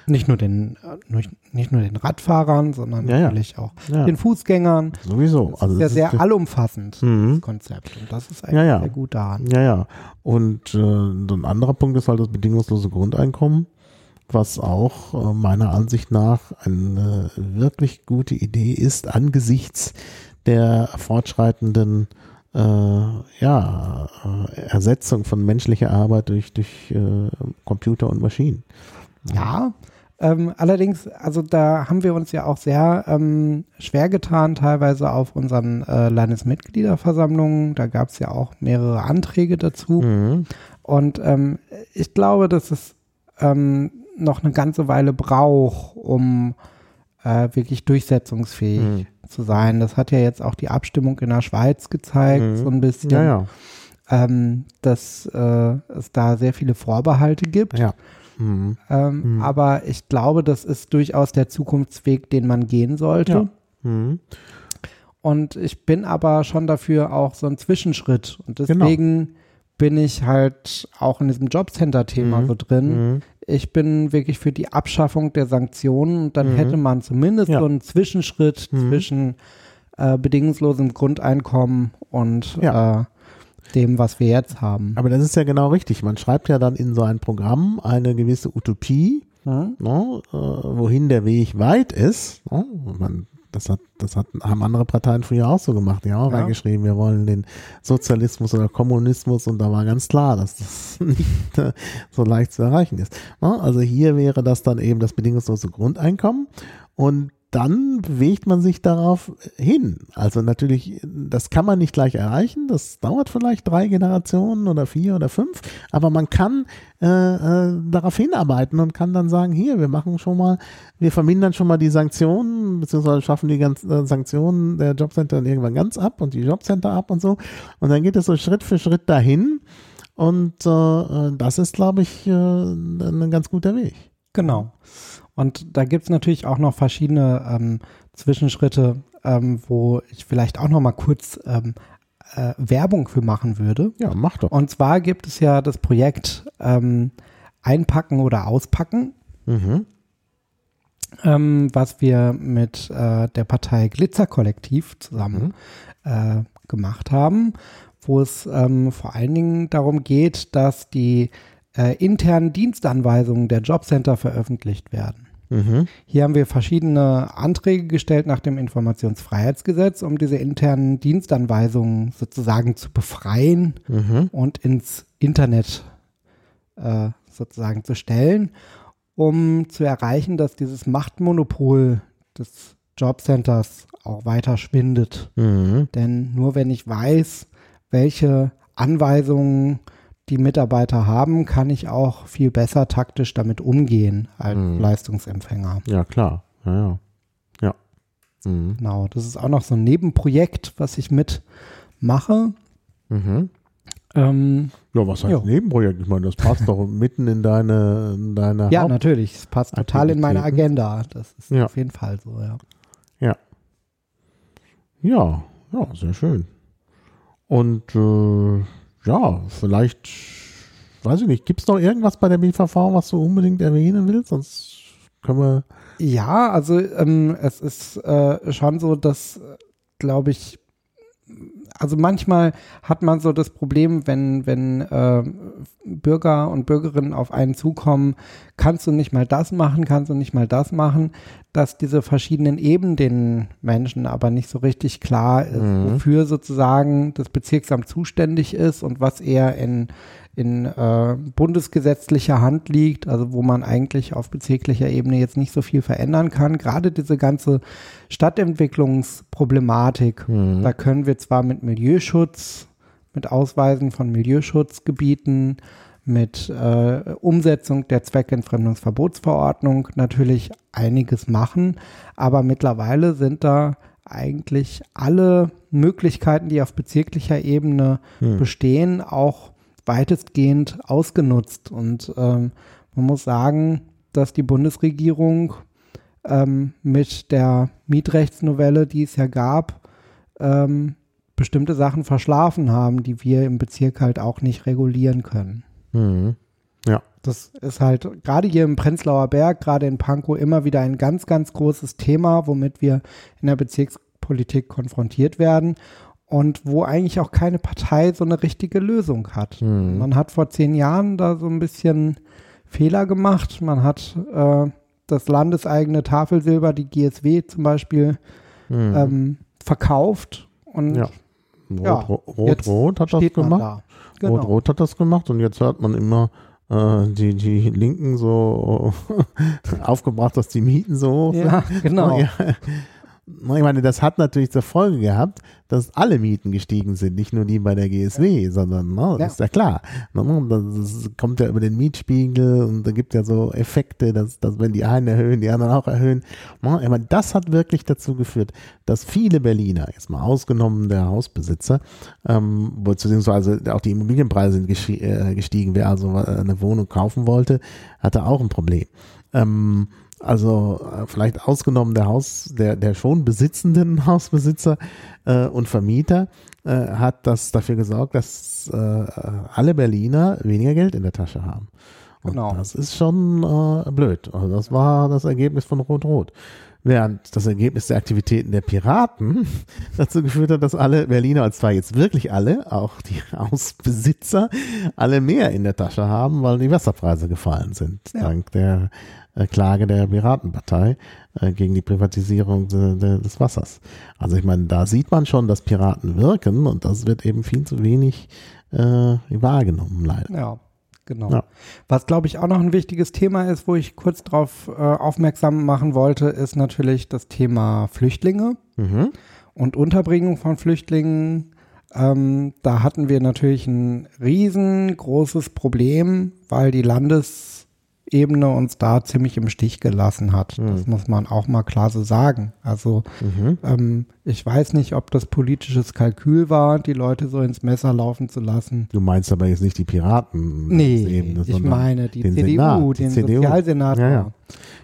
Nicht nur den, äh, nicht, nur den Radfahrern, sondern Ja, ja. natürlich auch Ja. den Fußgängern. Sowieso. Das Also ist ja das sehr ist- allumfassend, Mhm. das Konzept. Und das ist eigentlich Ja, ja. sehr gut daran. Ja, ja. Und äh, ein anderer Punkt ist halt das bedingungslose Grundeinkommen, was auch äh, meiner Ansicht nach eine wirklich gute Idee ist angesichts der fortschreitenden äh, ja, äh, Ersetzung von menschlicher Arbeit durch, durch äh, Computer und Maschinen. Ja, ähm, allerdings, also da haben wir uns ja auch sehr ähm, schwer getan, teilweise auf unseren äh, Landesmitgliederversammlungen. Da gab es ja auch mehrere Anträge dazu. Mhm. Und ähm, ich glaube, dass es ähm, noch eine ganze Weile braucht, um äh, wirklich durchsetzungsfähig Mhm. zu sein. Das hat ja jetzt auch die Abstimmung in der Schweiz gezeigt, Mhm. so ein bisschen, Ja, ja. Ähm, dass äh, es da sehr viele Vorbehalte gibt. Ja. Mhm. Ähm, Mhm. Aber ich glaube, das ist durchaus der Zukunftsweg, den man gehen sollte. Mhm. Und ich bin aber schon dafür auch so ein Zwischenschritt. Und Genau. deswegen bin ich halt auch in diesem Jobcenter-Thema Mhm. so drin. Mhm. Ich bin wirklich für die Abschaffung der Sanktionen. Und dann Mhm. hätte man zumindest Ja. so einen Zwischenschritt Mhm. zwischen äh, bedingungslosem Grundeinkommen und Ja. äh, dem, was wir jetzt haben. Aber das ist ja genau richtig. Man schreibt ja dann in so ein Programm eine gewisse Utopie, Hm? ne, äh, wohin der Weg weit ist. Ne? Man, das hat, das hat, haben andere Parteien früher auch so gemacht. Die haben auch Ja. reingeschrieben, wir wollen den Sozialismus oder Kommunismus und da war ganz klar, dass das nicht äh, so leicht zu erreichen ist. Ne? Also hier wäre das dann eben das bedingungslose Grundeinkommen und dann bewegt man sich darauf hin. Also natürlich, das kann man nicht gleich erreichen. Das dauert vielleicht drei Generationen oder vier oder fünf. Aber man kann äh, äh, darauf hinarbeiten und kann dann sagen, hier, wir machen schon mal, wir vermindern schon mal die Sanktionen, beziehungsweise schaffen die ganzen äh, Sanktionen der Jobcenter dann irgendwann ganz ab und die Jobcenter ab und so. Und dann geht es so Schritt für Schritt dahin. Und äh, äh, das ist, glaube ich, ein ganz guter Weg. Genau. Und da gibt es natürlich auch noch verschiedene ähm, Zwischenschritte, ähm, wo ich vielleicht auch noch mal kurz ähm, äh, Werbung für machen würde. Ja, mach doch. Und zwar gibt es ja das Projekt ähm, Einpacken oder Auspacken, Mhm. ähm, was wir mit äh, der Partei Glitzerkollektiv zusammen Mhm. äh, gemacht haben, wo es ähm, vor allen Dingen darum geht, dass die äh, internen Dienstanweisungen der Jobcenter veröffentlicht werden. Mhm. Hier haben wir verschiedene Anträge gestellt nach dem Informationsfreiheitsgesetz, um diese internen Dienstanweisungen sozusagen zu befreien Mhm. und ins Internet äh, sozusagen zu stellen, um zu erreichen, dass dieses Machtmonopol des Jobcenters auch weiter schwindet. Mhm. Denn nur wenn ich weiß, welche Anweisungen die Mitarbeiter haben, kann ich auch viel besser taktisch damit umgehen als Mhm. Leistungsempfänger. Ja, klar. Ja, ja. Ja. Mhm. Genau, das ist auch noch so ein Nebenprojekt, was ich mitmache. Mhm. Ähm, Ja, was heißt Jo. Nebenprojekt? Ich meine, das passt doch mitten in deine, in deine ja, Haupt natürlich, es passt total in meine. Agenda. Das ist Ja. auf jeden Fall so, ja. Ja, ja, sehr schön. Und äh, ja, vielleicht, weiß ich nicht, gibt es noch irgendwas bei der BVV, was du unbedingt erwähnen willst? Sonst können wir. Ja, also ähm, es ist äh, schon so, dass, glaube ich, also manchmal hat man so das Problem, wenn, wenn äh, Bürger und Bürgerinnen auf einen zukommen, kannst du nicht mal das machen, kannst du nicht mal das machen, dass diese verschiedenen Ebenen den Menschen aber nicht so richtig klar ist, Mhm. wofür sozusagen das Bezirksamt zuständig ist und was eher in, in äh, bundesgesetzlicher Hand liegt, also wo man eigentlich auf bezirklicher Ebene jetzt nicht so viel verändern kann. Gerade diese ganze Stadtentwicklungsproblematik, Mhm. da können wir zwar mit Milieuschutz, mit Ausweisen von Milieuschutzgebieten, mit äh, Umsetzung der Zweckentfremdungsverbotsverordnung natürlich einiges machen, aber mittlerweile sind da eigentlich alle Möglichkeiten, die auf bezirklicher Ebene Hm. bestehen, auch weitestgehend ausgenutzt. Und ähm, man muss sagen, dass die Bundesregierung ähm, mit der Mietrechtsnovelle, die es ja gab, ähm, bestimmte Sachen verschlafen haben, die wir im Bezirk halt auch nicht regulieren können. Mhm. Das ist halt gerade hier im Prenzlauer Berg, gerade in Pankow immer wieder ein ganz, ganz großes Thema, womit wir in der Bezirkspolitik konfrontiert werden und wo eigentlich auch keine Partei so eine richtige Lösung hat. Mhm. Man hat vor zehn Jahren da so ein bisschen Fehler gemacht. Man hat äh, das landeseigene Tafelsilber, die GSW zum Beispiel, Mhm. ähm, verkauft und Ja. ja, Rot, Rot, hat das gemacht. da. Genau. Rot, Rot hat das gemacht und jetzt hört man immer äh, die, die Linken so aufgebracht, dass die Mieten so hoch sind. Ja, genau. Ja. Ich meine, das hat natürlich zur Folge gehabt, dass alle Mieten gestiegen sind, nicht nur die bei der GSW, sondern, ne, das Ja. ist ja klar. Ne, Das kommt ja über den Mietspiegel und da gibt ja so Effekte, dass, dass wenn die einen erhöhen, die anderen auch erhöhen. Ne, Ich meine, das hat wirklich dazu geführt, dass viele Berliner, jetzt mal ausgenommen der Hausbesitzer, ähm, beziehungsweise auch die Immobilienpreise sind äh, gestiegen, wer also äh, eine Wohnung kaufen wollte, hatte auch ein Problem. Ähm, also äh, vielleicht ausgenommen der Haus, der, der schon besitzenden Hausbesitzer äh, und Vermieter äh, hat das dafür gesorgt, dass äh, alle Berliner weniger Geld in der Tasche haben. Und Genau. das ist schon äh, blöd. Also das war das Ergebnis von Rot-Rot. Während das Ergebnis der Aktivitäten der Piraten dazu geführt hat, dass alle Berliner, und zwar jetzt wirklich alle, auch die Hausbesitzer, alle mehr in der Tasche haben, weil die Wasserpreise gefallen sind, Ja. dank der Klage der Piratenpartei äh, gegen die Privatisierung de, de, des Wassers. Also ich meine, da sieht man schon, dass Piraten wirken und das wird eben viel zu wenig äh, wahrgenommen, leider. Ja, genau. Ja. Was, glaube ich, auch noch ein wichtiges Thema ist, wo ich kurz darauf äh, aufmerksam machen wollte, ist natürlich das Thema Flüchtlinge Mhm. und Unterbringung von Flüchtlingen. Ähm, da hatten wir natürlich ein riesengroßes Problem, weil die Landesebene uns da ziemlich im Stich gelassen hat. Das muss man auch mal klar so sagen. Also Mhm. ähm, ich weiß nicht, ob das politisches Kalkül war, die Leute so ins Messer laufen zu lassen. Du meinst aber jetzt nicht die Piraten. Nee, Ebene, ich meine die den CDU, Senat, die den CDU. Sozialsenator. Ja, ja.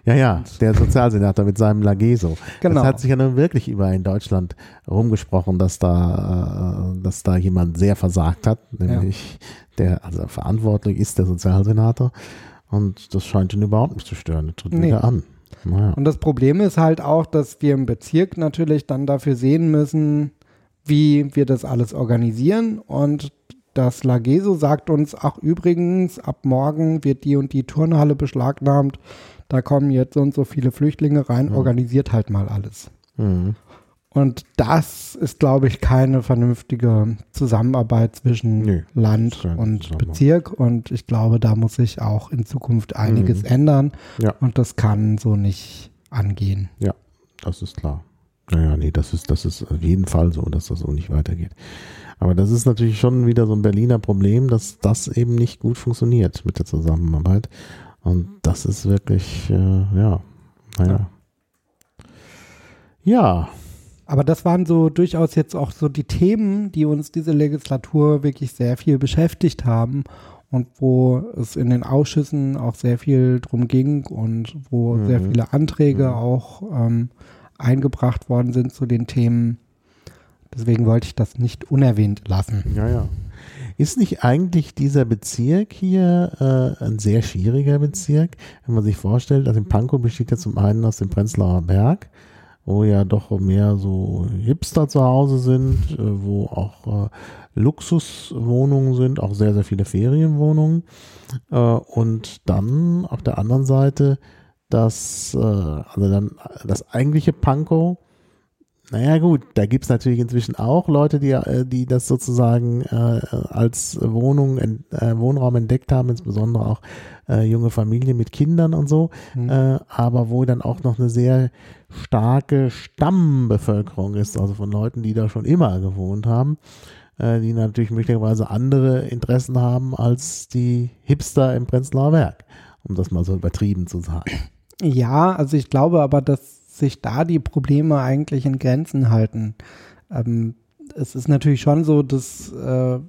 Ja, ja, der Sozialsenator mit seinem Lageso. Genau. Das hat sich ja nun wirklich über in Deutschland rumgesprochen, dass da, äh, dass da jemand sehr versagt hat, nämlich der, also verantwortlich ist der Sozialsenator. Und das scheint ihn überhaupt nicht zu stören. Das tritt Nee. wieder an. Naja. Und das Problem ist halt auch, dass wir im Bezirk natürlich dann dafür sehen müssen, wie wir das alles organisieren. Und das Lageso sagt uns, ach übrigens, ab morgen wird die und die Turnhalle beschlagnahmt. Da kommen jetzt so und so viele Flüchtlinge rein, organisiert halt mal alles. Mhm. Und das ist, glaube ich, keine vernünftige Zusammenarbeit zwischen Nö, Land und. Bezirk. Und ich glaube, da muss sich auch in Zukunft einiges Mhm. ändern. Ja. Und das kann so nicht angehen. Ja, das ist klar. Naja, nee, das ist, das ist auf jeden Fall so, dass das so nicht weitergeht. Aber das ist natürlich schon wieder so ein Berliner Problem, dass das eben nicht gut funktioniert mit der Zusammenarbeit. Und das ist wirklich, äh, ja, naja. Ja, Aber das waren so durchaus jetzt auch so die Themen, die uns diese Legislatur wirklich sehr viel beschäftigt haben und wo es in den Ausschüssen auch sehr viel drum ging und wo Mhm. sehr viele Anträge Mhm. auch ähm, eingebracht worden sind zu den Themen. Deswegen wollte ich das nicht unerwähnt lassen. ja, ja. Ist nicht eigentlich dieser Bezirk hier äh, ein sehr schwieriger Bezirk, wenn man sich vorstellt, also in Pankow besteht ja zum einen aus dem Prenzlauer Berg, wo ja doch mehr so Hipster zu Hause sind, äh, wo auch äh, Luxuswohnungen sind, auch sehr, sehr viele Ferienwohnungen. Äh, und dann auf der anderen Seite das, äh, also dann das eigentliche Pankow, naja gut, da gibt es natürlich inzwischen auch Leute, die, äh, die das sozusagen äh, als Wohnung, äh, Wohnraum entdeckt haben, insbesondere auch äh, junge Familien mit Kindern und so, mhm. äh, aber wo dann auch noch eine sehr starke Stammbevölkerung ist, also von Leuten, die da schon immer gewohnt haben, äh, die natürlich möglicherweise andere Interessen haben als die Hipster im Prenzlauer Berg, um das mal so übertrieben zu sagen. Ja, also ich glaube aber, dass sich da die Probleme eigentlich in Grenzen halten. Ähm, es ist natürlich schon so, dass äh,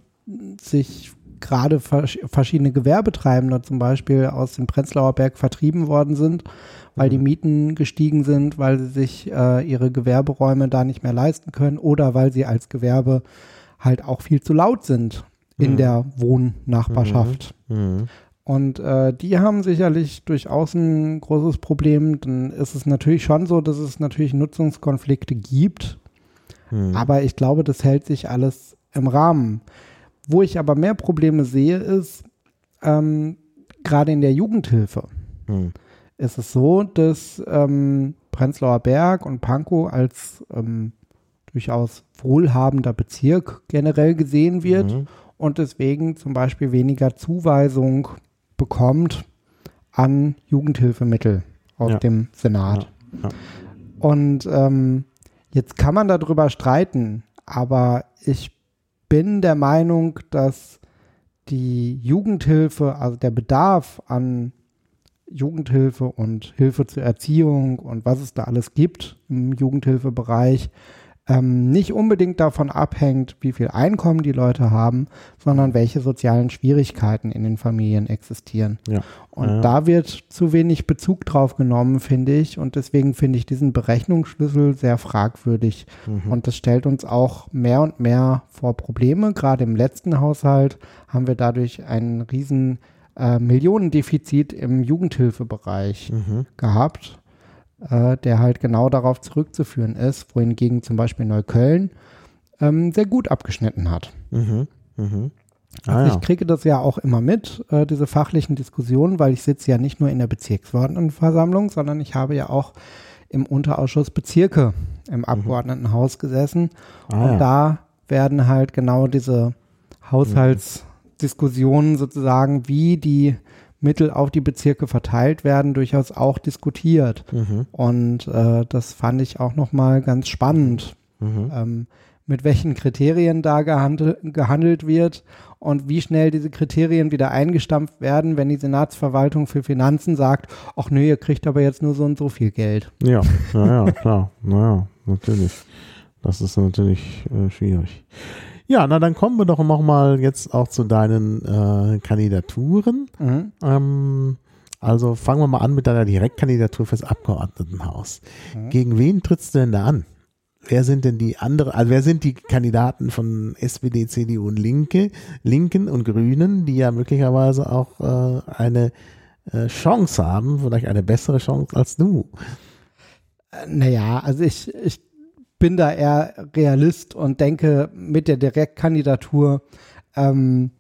sich gerade vers verschiedene Gewerbetreibende zum Beispiel aus dem Prenzlauer Berg vertrieben worden sind, weil die mhm. Mieten gestiegen sind, weil sie sich äh, ihre Gewerberäume da nicht mehr leisten können oder weil sie als Gewerbe halt auch viel zu laut sind in mhm. der Wohnnachbarschaft. Mhm. Und äh, die haben sicherlich durchaus ein großes Problem. Dann ist es natürlich schon so, dass es natürlich Nutzungskonflikte gibt. Hm. Aber ich glaube, das hält sich alles im Rahmen. Wo ich aber mehr Probleme sehe, ist ähm, gerade in der Jugendhilfe. Hm. Ist es so, dass ähm, Prenzlauer Berg und Pankow als ähm, durchaus wohlhabender Bezirk generell gesehen wird mhm. und deswegen zum Beispiel weniger Zuweisung bekommt an Jugendhilfemittel aus ja. dem Senat. Ja. Ja. Und ähm, jetzt kann man darüber streiten, aber ich bin der Meinung, dass die Jugendhilfe, also der Bedarf an Jugendhilfe und Hilfe zur Erziehung und was es da alles gibt im Jugendhilfebereich, ähm, nicht unbedingt davon abhängt, wie viel Einkommen die Leute haben, sondern welche sozialen Schwierigkeiten in den Familien existieren. Ja. Und ja. da wird zu wenig Bezug drauf genommen, finde ich. Und deswegen finde ich diesen Berechnungsschlüssel sehr fragwürdig. Mhm. Und das stellt uns auch mehr und mehr vor Probleme. Gerade im letzten Haushalt haben wir dadurch einen riesen äh, Millionendefizit im Jugendhilfebereich mhm. gehabt äh, der halt genau darauf zurückzuführen ist, wohingegen zum Beispiel Neukölln ähm, sehr gut abgeschnitten hat. Mhm. Mhm. Ah, also ich kriege das ja auch immer mit, äh, diese fachlichen Diskussionen, weil ich sitze ja nicht nur in der Bezirksverordnetenversammlung, sondern ich habe ja auch im Unterausschuss Bezirke im mhm. Abgeordnetenhaus gesessen. Ah, und ja. da werden halt genau diese Haushaltsdiskussionen sozusagen, wie die Mittel auf die Bezirke verteilt werden, durchaus auch diskutiert. Mhm. Und äh, das fand ich auch nochmal ganz spannend, mhm. ähm, mit welchen Kriterien da gehandel, gehandelt wird und wie schnell diese Kriterien wieder eingestampft werden, wenn die Senatsverwaltung für Finanzen sagt, ach nö, ihr kriegt aber jetzt nur so und so viel Geld. Ja, naja, klar, naja, natürlich. Das ist natürlich äh, schwierig. Ja, na dann kommen wir doch nochmal jetzt auch zu deinen äh, Kandidaturen. Mhm. Ähm, also fangen wir mal an mit deiner Direktkandidatur fürs Abgeordnetenhaus. Mhm. Gegen wen trittst du denn da an? Wer sind denn die anderen, also wer sind die Kandidaten von SPD, CDU und Linke, Linken und Grünen, die ja möglicherweise auch äh, eine äh, Chance haben, vielleicht eine bessere Chance als du? Äh, naja, also ich, ich bin da eher Realist und denke mit der Direktkandidatur, ähm,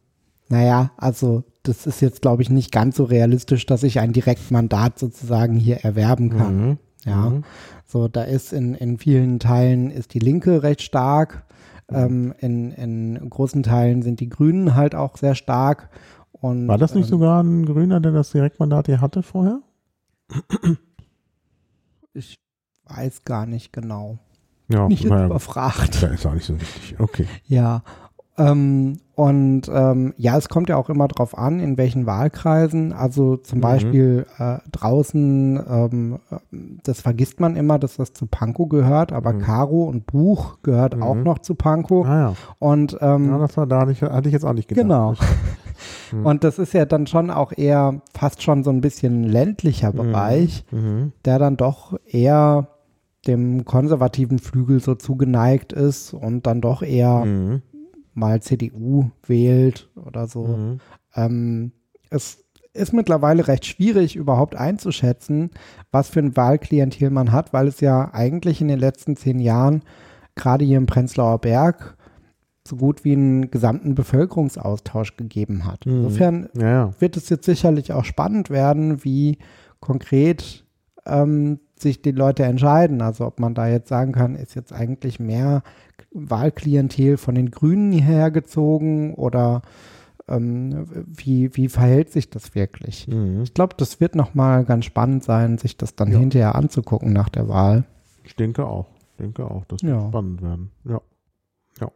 naja, also das ist jetzt, glaube ich, nicht ganz so realistisch, dass ich ein Direktmandat sozusagen hier erwerben kann. Mhm. Ja, mhm. so da ist in, in vielen Teilen ist die Linke recht stark. Ähm, in, in großen Teilen sind die Grünen halt auch sehr stark. Und, War das nicht ähm, sogar ein Grüner, der das Direktmandat hier hatte vorher? Ich weiß gar nicht genau ja, nicht naja, überfragt. Ja, ist auch nicht so wichtig. Okay. Ja. Ähm, und ähm, ja, es kommt ja auch immer drauf an, in welchen Wahlkreisen. Also zum mhm. Beispiel äh, draußen, ähm, das vergisst man immer, dass das zu Pankow gehört, aber mhm. Karo und Buch gehört mhm. auch noch zu Pankow. Ah, ja. Und ähm, ja, das war da, hatte ich jetzt auch nicht gedacht. Genau. Mhm. Und das ist ja dann schon auch eher fast schon so ein bisschen ländlicher mhm. Bereich, mhm. der dann doch eher dem konservativen Flügel so zugeneigt ist und dann doch eher, mhm. mal CDU wählt oder so. Mhm. Ähm, es ist mittlerweile recht schwierig, überhaupt einzuschätzen, was für ein Wahlklientel man hat, weil es ja eigentlich in den letzten zehn Jahren gerade hier im Prenzlauer Berg so gut wie einen gesamten Bevölkerungsaustausch gegeben hat. Mhm. Insofern Ja, ja. wird es jetzt sicherlich auch spannend werden, wie konkret ähm, sich die Leute entscheiden. Also ob man da jetzt sagen kann, ist jetzt eigentlich mehr Wahlklientel von den Grünen hierher gezogen oder ähm, wie, wie verhält sich das wirklich? Mhm. Ich glaube, das wird nochmal ganz spannend sein, sich das dann Ja. hinterher anzugucken nach der Wahl. Ich denke auch. Ich denke auch, das wird Ja. spannend werden. Ja. Ja.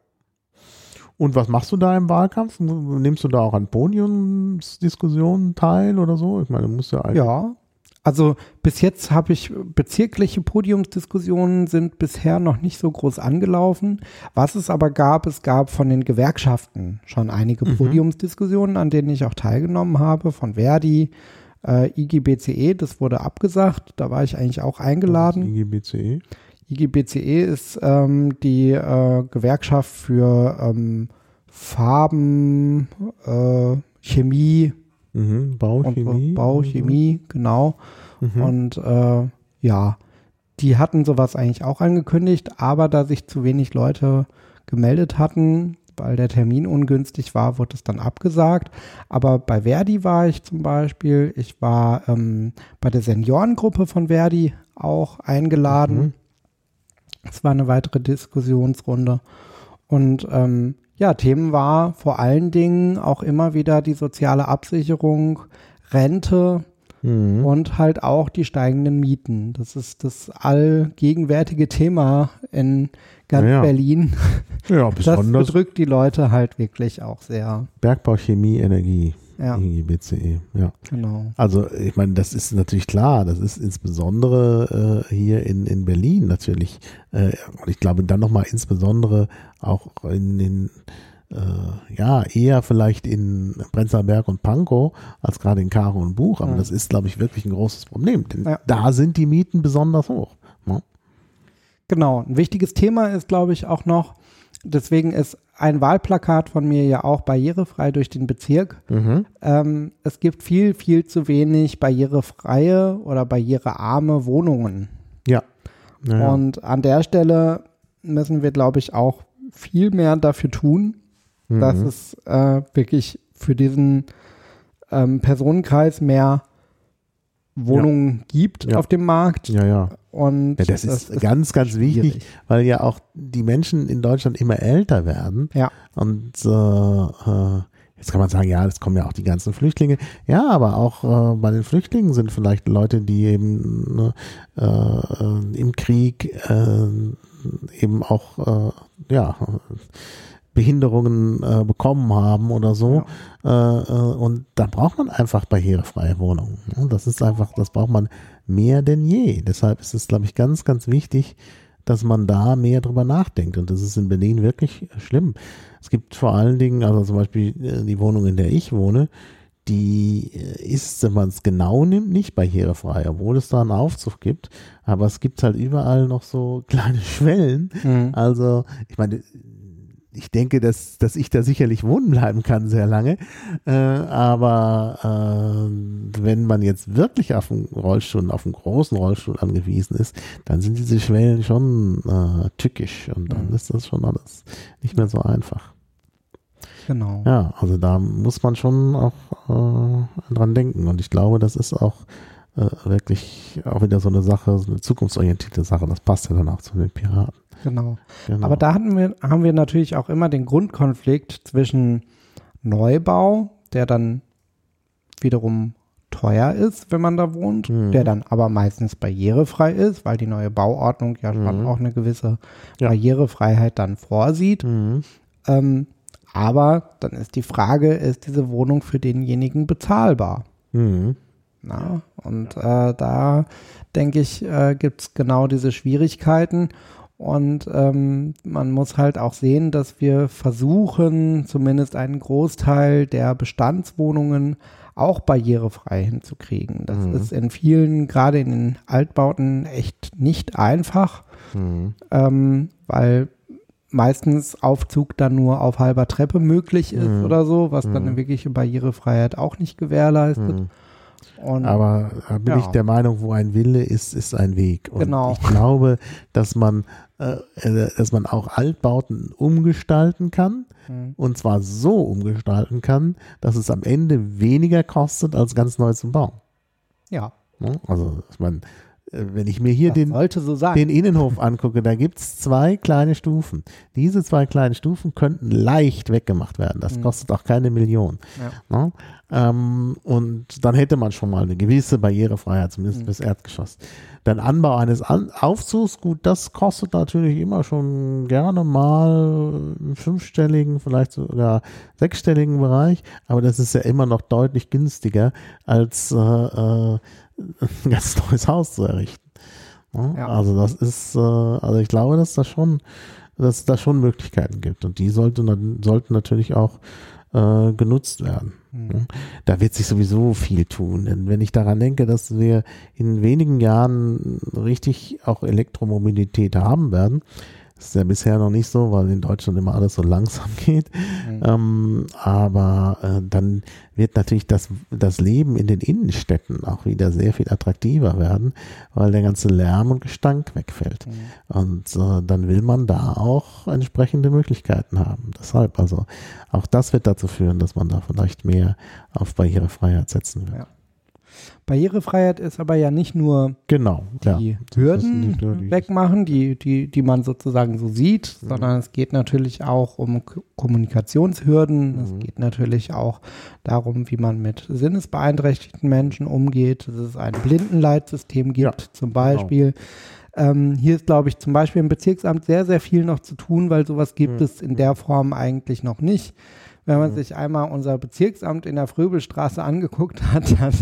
Und was machst du da im Wahlkampf? Nimmst du da auch an Podiumsdiskussionen teil oder so? Ich meine, du musst ja eigentlich. Ja. Also bis jetzt habe ich bezirkliche Podiumsdiskussionen sind bisher noch nicht so groß angelaufen. Was es aber gab, es gab von den Gewerkschaften schon einige Mhm. Podiumsdiskussionen, an denen ich auch teilgenommen habe, von Verdi, äh, IGBCE, das wurde abgesagt, da war ich eigentlich auch eingeladen. IGBCE. IGBCE ist ähm, die äh, Gewerkschaft für ähm, Farben, äh, Chemie Mhm. und Bauchemie. Bauchemie, genau. Mhm. Und äh, ja, die hatten sowas eigentlich auch angekündigt, aber da sich zu wenig Leute gemeldet hatten, weil der Termin ungünstig war, wurde es dann abgesagt. Aber bei Verdi war ich zum Beispiel, ich war ähm, bei der Seniorengruppe von Verdi auch eingeladen. Mhm. Es war eine weitere Diskussionsrunde. Und ähm, ja, Themen war vor allen Dingen auch immer wieder die soziale Absicherung, Rente Mhm. und halt auch die steigenden Mieten. Das ist das allgegenwärtige Thema in ganz Ja, ja. Berlin. Ja, Das besonders bedrückt die Leute halt wirklich auch sehr. Bergbau, Chemie, Energie. Ja, IGBCE. Ja. genau. Also ich meine, das ist natürlich klar, das ist insbesondere äh, hier in, in Berlin natürlich, äh, und ich glaube dann nochmal insbesondere auch in den, äh, ja, eher vielleicht in Prenzlauer Berg und Pankow als gerade in Karo und Buch, aber Mhm. das ist, glaube ich, wirklich ein großes Problem, denn Ja. da sind die Mieten besonders hoch. Ne? Genau. Ein wichtiges Thema ist, glaube ich, auch noch, deswegen ist ein Wahlplakat von mir ja auch barrierefrei durch den Bezirk. Mhm. Ähm, es gibt viel, viel zu wenig barrierefreie oder barrierearme Wohnungen. Ja. Ja, ja. Und an der Stelle müssen wir, glaube ich, auch viel mehr dafür tun, dass Mhm. es äh, wirklich für diesen ähm, Personenkreis mehr Wohnungen gibt Ja. auf dem Markt. ja, ja. Und Ja, das ist ganz, ganz wichtig, schwierig. weil ja auch die Menschen in Deutschland immer älter werden. Ja. Und äh, äh, jetzt kann man sagen, ja, es kommen ja auch die ganzen Flüchtlinge. Ja, aber auch äh, bei den Flüchtlingen sind vielleicht Leute, die eben ne, äh, äh, im Krieg äh, eben auch äh, ja, Behinderungen äh, bekommen haben oder so. Äh, äh, und da braucht man einfach barrierefreie Wohnungen. Das ist einfach, das braucht man mehr denn je. Deshalb ist es, glaube ich, ganz, ganz wichtig, dass man da mehr drüber nachdenkt. Und das ist in Berlin wirklich schlimm. Es gibt vor allen Dingen, also zum Beispiel äh, die Wohnung, in der ich wohne, die äh, ist, wenn man es genau nimmt, nicht barrierefrei, obwohl es da einen Aufzug gibt. Aber es gibt halt überall noch so kleine Schwellen. Mhm. Also, ich meine, ich denke, dass, dass ich da sicherlich wohnen bleiben kann sehr lange. Äh, aber äh, wenn man jetzt wirklich auf einen Rollstuhl, auf einen großen Rollstuhl angewiesen ist, dann sind diese Schwellen schon äh, tückisch und dann Mhm. ist das schon alles nicht mehr so einfach. Genau. Ja, also da muss man schon auch äh, dran denken. Und ich glaube, das ist auch äh, wirklich auch wieder so eine Sache, so eine zukunftsorientierte Sache. Das passt ja dann auch zu den Piraten. Genau. Genau. Aber da hatten wir, haben wir natürlich auch immer den Grundkonflikt zwischen Neubau, der dann wiederum teuer ist, wenn man da wohnt, Mhm. der dann aber meistens barrierefrei ist, weil die neue Bauordnung ja schon Mhm. auch eine gewisse Ja. Barrierefreiheit dann vorsieht. Mhm. Ähm, aber dann ist die Frage, ist diese Wohnung für denjenigen bezahlbar? Mhm. Na? Und äh, da denke ich, äh, gibt es genau diese Schwierigkeiten. Und ähm, man muss halt auch sehen, dass wir versuchen, zumindest einen Großteil der Bestandswohnungen auch barrierefrei hinzukriegen. Das Mhm. ist in vielen, gerade in den Altbauten, echt nicht einfach, Mhm. ähm, weil meistens Aufzug dann nur auf halber Treppe möglich ist Mhm. oder so, was dann Mhm. eine wirkliche Barrierefreiheit auch nicht gewährleistet. Und Aber da bin Ja. ich der Meinung, wo ein Wille ist, ist ein Weg. Und Genau. ich glaube, dass man, äh, äh, dass man auch Altbauten umgestalten kann. Mhm. Und zwar so umgestalten kann, dass es am Ende weniger kostet, als ganz neu zu bauen. ja, Ne? Also, ich meine, äh, wenn ich mir hier den, so den Innenhof angucke, da gibt es zwei kleine Stufen. Diese zwei kleinen Stufen könnten leicht weggemacht werden. Das Mhm. kostet auch keine Million. Ja. Ne? Ähm, und dann hätte man schon mal eine gewisse Barrierefreiheit, zumindest Mhm. fürs Erdgeschoss. Dann Anbau eines An Aufzugs, gut, das kostet natürlich immer schon gerne mal einen fünfstelligen, vielleicht sogar sechsstelligen Bereich, aber das ist ja immer noch deutlich günstiger, als äh, äh, ein ganz neues Haus zu errichten. Ne? Ja. Also das ist, äh, also ich glaube, dass da schon, dass es da schon Möglichkeiten gibt und die sollte, sollten natürlich auch äh, genutzt werden. Mhm. Da wird sich sowieso viel tun. Denn wenn ich daran denke, dass wir in wenigen Jahren richtig auch Elektromobilität haben werden, das ist ja bisher noch nicht so, weil in Deutschland immer alles so langsam geht. Mhm. Ähm, aber äh, dann wird natürlich das, das Leben in den Innenstädten auch wieder sehr viel attraktiver werden, weil der ganze Lärm und Gestank wegfällt. Mhm. Und äh, dann will man da auch entsprechende Möglichkeiten haben. Deshalb, also auch das wird dazu führen, dass man da vielleicht mehr auf Barrierefreiheit setzen wird. Ja. Barrierefreiheit ist aber ja nicht nur Genau, ja. die Das Hürden die- wegmachen, die, die, die man sozusagen so sieht, Mhm. sondern es geht natürlich auch um K- Kommunikationshürden. Mhm. Es geht natürlich auch darum, wie man mit sinnesbeeinträchtigten Menschen umgeht, dass es ein Blindenleitsystem gibt, Ja, zum Beispiel. Ähm, hier ist, glaube ich, zum Beispiel im Bezirksamt sehr, sehr viel noch zu tun, weil sowas gibt Mhm. es in der Form eigentlich noch nicht. Wenn man Mhm. sich einmal unser Bezirksamt in der Fröbelstraße angeguckt hat, dann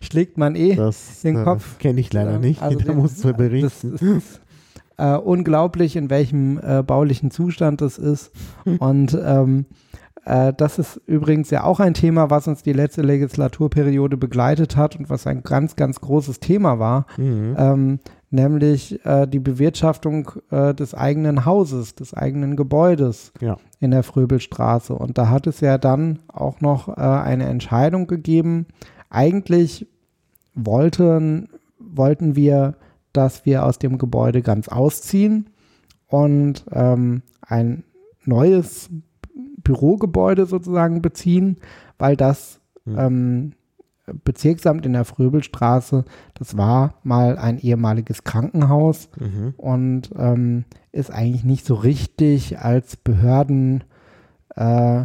schlägt man eh Das den äh, Kopf, kenne ich leider nicht. also da musst du Das berichten. ist äh, unglaublich, in welchem äh, baulichen Zustand das ist. Und ähm, äh, das ist übrigens ja auch ein Thema, was uns die letzte Legislaturperiode begleitet hat und was ein ganz, ganz großes Thema war, Mhm. ähm, nämlich äh, die Bewirtschaftung äh, des eigenen Hauses, des eigenen Gebäudes Ja. in der Fröbelstraße. Und da hat es ja dann auch noch äh, eine Entscheidung gegeben. Eigentlich wollten, wollten wir, dass wir aus dem Gebäude ganz ausziehen und ähm, ein neues Bürogebäude sozusagen beziehen, weil das Mhm. ähm, Bezirksamt in der Fröbelstraße, das war mal ein ehemaliges Krankenhaus Mhm. und ähm, ist eigentlich nicht so richtig als Behörden äh,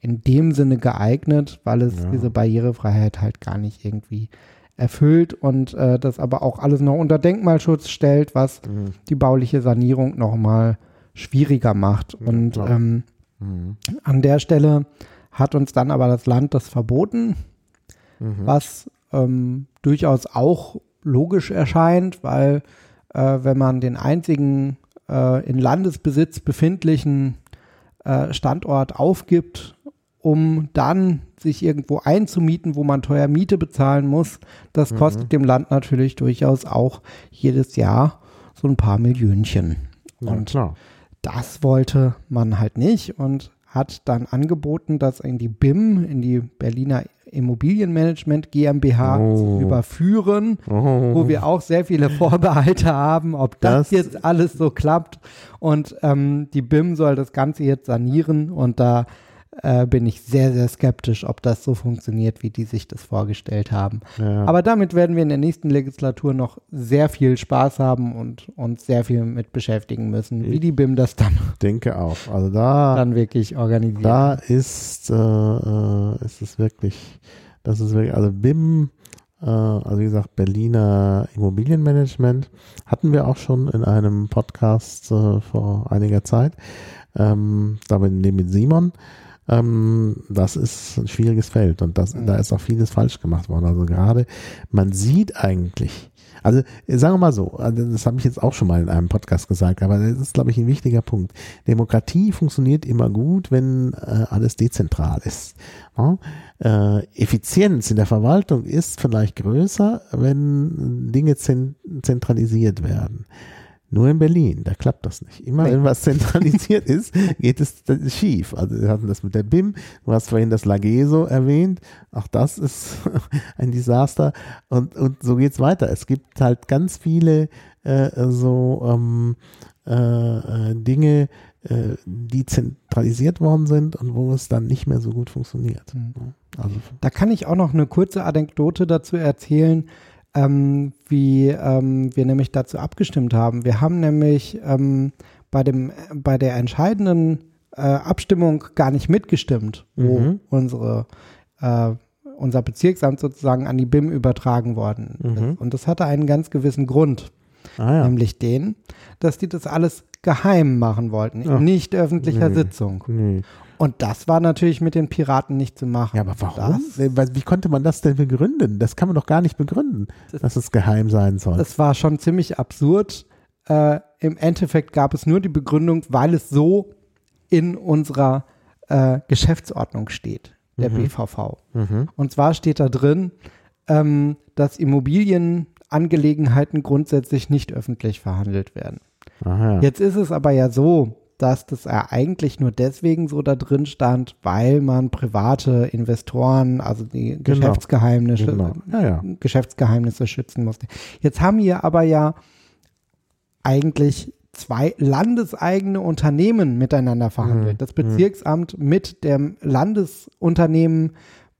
in dem Sinne geeignet, weil es Ja. diese Barrierefreiheit halt gar nicht irgendwie erfüllt und äh, das aber auch alles noch unter Denkmalschutz stellt, was Mhm. die bauliche Sanierung nochmal schwieriger macht. Ja, und ähm, Mhm. an der Stelle hat uns dann aber das Land das verboten, Mhm. was ähm, durchaus auch logisch erscheint, weil äh, wenn man den einzigen äh, in Landesbesitz befindlichen äh, Standort aufgibt, um dann sich irgendwo einzumieten, wo man teuer Miete bezahlen muss, das Mhm. kostet dem Land natürlich durchaus auch jedes Jahr so ein paar Millionchen. Ja, Und klar. das wollte man halt nicht und hat dann angeboten, das in die BIM, in die Berliner Immobilienmanagement GmbH Oh. zu überführen, Oh. wo wir auch sehr viele Vorbehalte haben, ob das, Das- jetzt alles so klappt. Und ähm, die BIM soll das Ganze jetzt sanieren und da äh, bin ich sehr, sehr skeptisch, ob das so funktioniert, wie die sich das vorgestellt haben. ja. Aber damit werden wir in der nächsten Legislatur noch sehr viel Spaß haben und uns sehr viel mit beschäftigen müssen, wie die BIM das dann, denke auch. Also da, dann wirklich organisiert. da ist, äh, äh, ist es wirklich, das ist wirklich, also BIM, äh, also wie gesagt, Berliner Immobilienmanagement hatten wir auch schon in einem Podcast äh, vor einiger Zeit, ähm, da mit, mit Simon. Ähm, das ist ein schwieriges Feld und das, Mhm. da ist auch vieles falsch gemacht worden. Also gerade, man sieht eigentlich, also äh, sagen wir mal so, also das habe ich jetzt auch schon mal in einem Podcast gesagt, aber das ist, glaube ich, ein wichtiger Punkt. Demokratie funktioniert immer gut, wenn äh, alles dezentral ist. Ja? Äh, Effizienz in der Verwaltung ist vielleicht größer, wenn Dinge zen zentralisiert werden. Nur in Berlin, da klappt das nicht. Immer wenn was zentralisiert ist, geht es schief. Also wir hatten das mit der BIM, du hast vorhin das Lageso erwähnt, auch das ist ein Desaster und, und so geht's weiter. Es gibt halt ganz viele äh, so ähm, äh, äh Dinge, äh, die zentralisiert worden sind und wo es dann nicht mehr so gut funktioniert. Mhm. Also, da kann ich auch noch eine kurze Anekdote dazu erzählen ähm, wie ähm, wir nämlich dazu abgestimmt haben. Wir haben nämlich ähm, bei, dem, bei der entscheidenden äh, Abstimmung gar nicht mitgestimmt, wo mhm. unsere, äh, unser Bezirksamt sozusagen an die BIM übertragen worden mhm. ist. Und das hatte einen ganz gewissen Grund. Ah, ja. Nämlich den, dass die das alles geheim machen wollten, in nicht öffentlicher nee, Sitzung. Nee. Und das war natürlich mit den Piraten nicht zu machen. Ja, aber warum? Das, Wie konnte man das denn begründen? Das kann man doch gar nicht begründen, das, dass es geheim sein soll. Das war schon ziemlich absurd. Äh, Im Endeffekt gab es nur die Begründung, weil es so in unserer äh, Geschäftsordnung steht, der mhm. BVV. Mhm. Und zwar steht da drin, ähm, dass Immobilienangelegenheiten grundsätzlich nicht öffentlich verhandelt werden. Aha. Jetzt ist es aber ja so, dass das eigentlich nur deswegen so da drin stand, weil man private Investoren, also die genau. Geschäftsgeheimnisse, genau. Ja, ja. Geschäftsgeheimnisse schützen musste. Jetzt haben wir aber ja eigentlich zwei landeseigene Unternehmen miteinander verhandelt. Mhm. Das Bezirksamt mit dem Landesunternehmen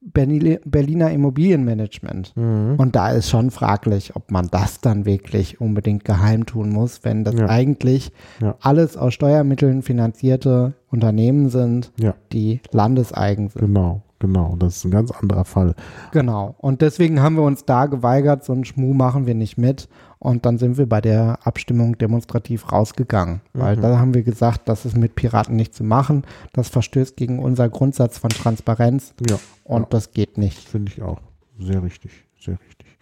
Berliner Immobilienmanagement. Mhm. Und da ist schon fraglich, ob man das dann wirklich unbedingt geheim tun muss, wenn das ja. eigentlich ja. alles aus Steuermitteln finanzierte Unternehmen sind, ja. die landeseigen sind. Genau, genau. Das ist ein ganz anderer Fall. Genau. Und deswegen haben wir uns da geweigert, so einen Schmuh machen wir nicht mit. Und dann sind wir bei der Abstimmung demonstrativ rausgegangen, weil mhm. da haben wir gesagt, das ist mit Piraten nicht zu machen. Das verstößt gegen unser Grundsatz von Transparenz. Ja. Und ja. das geht nicht. Finde ich auch. Sehr richtig, sehr richtig.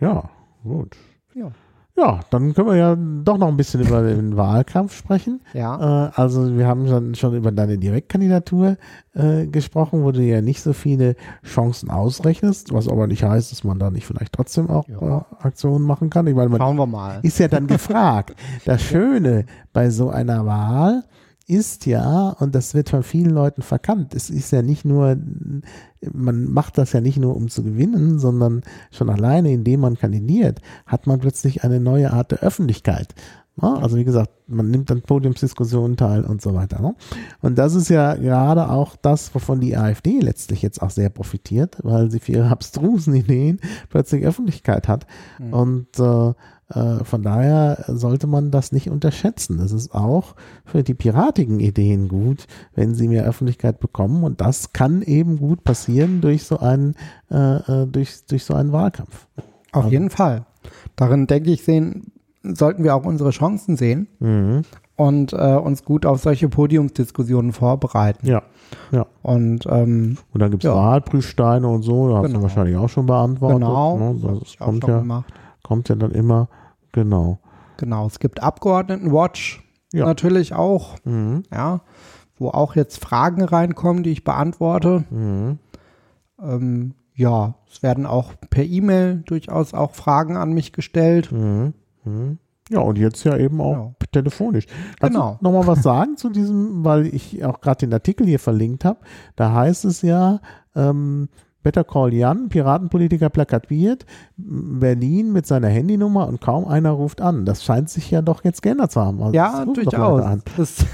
Ja, gut. Ja. Ja, dann können wir ja doch noch ein bisschen über den Wahlkampf sprechen. Ja. Äh, also wir haben schon, schon über deine Direktkandidatur äh, gesprochen, wo du ja nicht so viele Chancen ausrechnest, was aber nicht heißt, dass man da nicht vielleicht trotzdem auch ja. äh, Aktionen machen kann. Ich meine, man Schauen wir mal. ist ja dann gefragt. Das Schöne bei so einer Wahl ist ja, und das wird von vielen Leuten verkannt, es ist ja nicht nur, man macht das ja nicht nur, um zu gewinnen, sondern schon alleine, indem man kandidiert, hat man plötzlich eine neue Art der Öffentlichkeit. Also wie gesagt, man nimmt an Podiumsdiskussionen teil und so weiter. Ne? Und das ist ja gerade auch das, wovon die AfD letztlich jetzt auch sehr profitiert, weil sie für ihre abstrusen Ideen plötzlich Öffentlichkeit hat. Mhm. Und äh, äh, von daher sollte man das nicht unterschätzen. Es ist auch für die piratigen Ideen gut, wenn sie mehr Öffentlichkeit bekommen. Und das kann eben gut passieren durch so einen, äh, äh durch, durch so einen Wahlkampf. Auf also, jeden Fall. Darin denke ich, sehen, sollten wir auch unsere Chancen sehen mhm. und äh, uns gut auf solche Podiumsdiskussionen vorbereiten. Ja. Ja. Und, ähm, und dann gibt es ja. Wahlprüfsteine und so, da hast genau. du wahrscheinlich auch schon beantwortet. Genau, ne? das, das kommt ja. Gemacht kommt ja dann immer, genau. Genau, es gibt Abgeordnetenwatch ja. natürlich auch, mhm. ja, wo auch jetzt Fragen reinkommen, die ich beantworte. Mhm. Ähm, ja, es werden auch per E-Mail durchaus auch Fragen an mich gestellt. Mhm. mhm. Ja, und jetzt ja eben auch genau. telefonisch. Kannst genau. du nochmal was sagen zu diesem, weil ich auch gerade den Artikel hier verlinkt habe. Da heißt es ja, ähm, Better Call Jan, Piratenpolitiker plakatiert, Berlin mit seiner Handynummer und kaum einer ruft an. Das scheint sich ja doch jetzt geändert zu haben. Also ja, durchaus.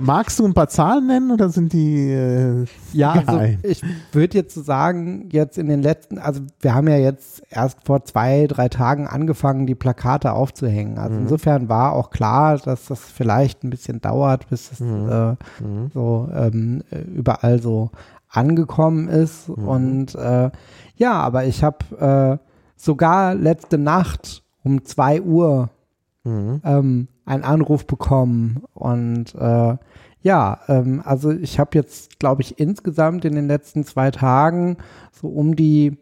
Magst du ein paar Zahlen nennen oder sind die äh, Ja, also ich würde jetzt sagen, jetzt in den letzten, also wir haben ja jetzt erst vor zwei, drei Tagen angefangen, die Plakate aufzuhängen. Also mhm. insofern war auch klar, dass das vielleicht ein bisschen dauert, bis es mhm. Äh, mhm. so ähm, überall so angekommen ist. Mhm. Und äh, ja, aber ich habe äh, sogar letzte Nacht um zwei Uhr mhm. ähm, einen Anruf bekommen. Und äh, ja, ähm, also ich habe jetzt, glaube ich, insgesamt in den letzten zwei Tagen so um die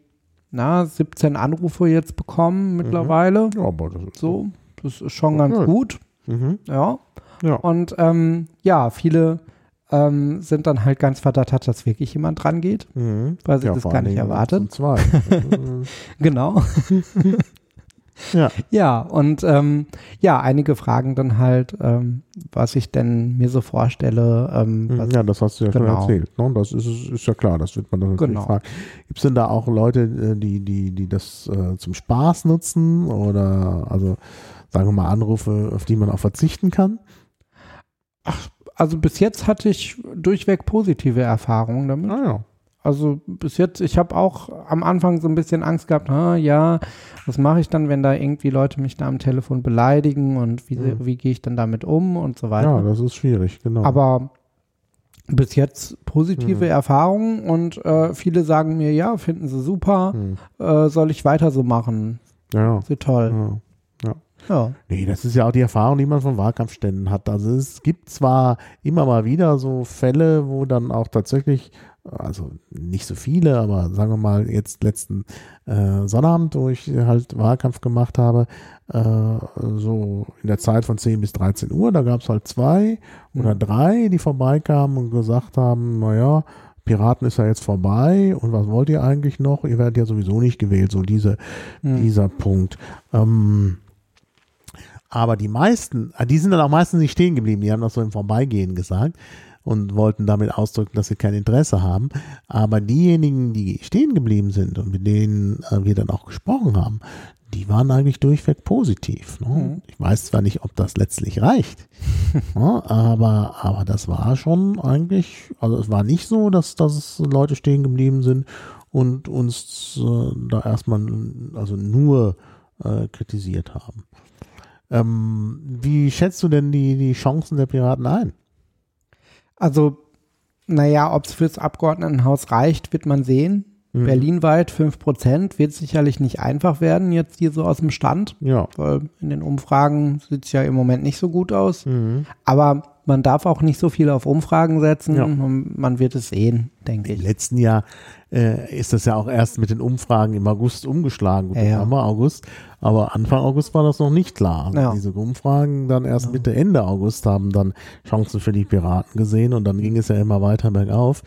na, 17 Anrufe jetzt bekommen mhm. mittlerweile. Ja, aber das ist so. Das ist schon ganz gut. Mhm. Ja. ja. Und ähm, ja, viele ähm, sind dann halt ganz verdattert, dass wirklich jemand dran geht, mhm. weil sie ja, das gar nicht erwartet. Zwei. genau. Ja. Ja, und ähm, ja, einige fragen dann halt, ähm, was ich denn mir so vorstelle. Ähm, was, ja, das hast du ja genau. schon erzählt. Ne? Das ist, ist ja klar, das wird man dann natürlich Genau. fragen. Gibt es denn da auch Leute, äh, die, die, die das äh, zum Spaß nutzen oder also sagen wir mal Anrufe, auf die man auch verzichten kann? Also bis jetzt hatte ich durchweg positive Erfahrungen damit. Ah ja. Also bis jetzt, ich habe auch am Anfang so ein bisschen Angst gehabt, ha, ja, was mache ich dann, wenn da irgendwie Leute mich da am Telefon beleidigen und wie, Mhm. wie gehe ich dann damit um und so Ja, weiter. das ist schwierig, genau. Aber bis jetzt positive Mhm. Erfahrungen und äh, viele sagen mir, ja, finden sie super, Hm. äh, soll ich weiter so machen? Ja. Sehr toll. ja. Ja. Nee, das ist ja auch die Erfahrung, die man von Wahlkampfständen hat. Also es gibt zwar immer mal wieder so Fälle, wo dann auch tatsächlich, also nicht so viele, aber sagen wir mal jetzt letzten äh, Sonnabend, wo ich halt Wahlkampf gemacht habe, äh, so in der Zeit von 10 bis 13 Uhr, da gab es halt zwei oder Mhm. drei, die vorbeikamen und gesagt haben, naja, Piraten ist ja jetzt vorbei und was wollt ihr eigentlich noch? Ihr werdet ja sowieso nicht gewählt, so diese, Mhm. dieser Punkt. Ähm, aber die meisten, ah, die sind dann auch meistens nicht stehen geblieben, die haben das so im Vorbeigehen gesagt und wollten damit ausdrücken, dass sie kein Interesse haben. Aber diejenigen, die stehen geblieben sind und mit denen äh, wir dann auch gesprochen haben, die waren eigentlich durchweg positiv. Ne? Mhm. Ich weiß zwar nicht, ob das letztlich reicht, ne? aber, aber das war schon eigentlich, also es war nicht so, dass, dass Leute stehen geblieben sind und uns äh, da erstmal also nur äh, kritisiert haben. Ähm, wie schätzt du denn die, die Chancen der Piraten ein? Also, naja, ob es fürs Abgeordnetenhaus reicht, wird man sehen. Mhm. Berlinweit 5% wird sicherlich nicht einfach werden, jetzt hier so aus dem Stand, Ja. weil in den Umfragen sieht es ja im Moment nicht so gut aus. Mhm. Aber man darf auch nicht so viel auf Umfragen setzen. Ja. und Man wird es sehen, denke Im ich. letzten Jahr äh, ist das ja auch erst mit den Umfragen im August umgeschlagen. Gut, Ja, ja. wir August, aber Anfang August war das noch nicht klar. Ja. Diese Umfragen dann erst. Mitte, Ende August haben dann Chancen für die Piraten gesehen und dann ging es ja immer weiter bergauf.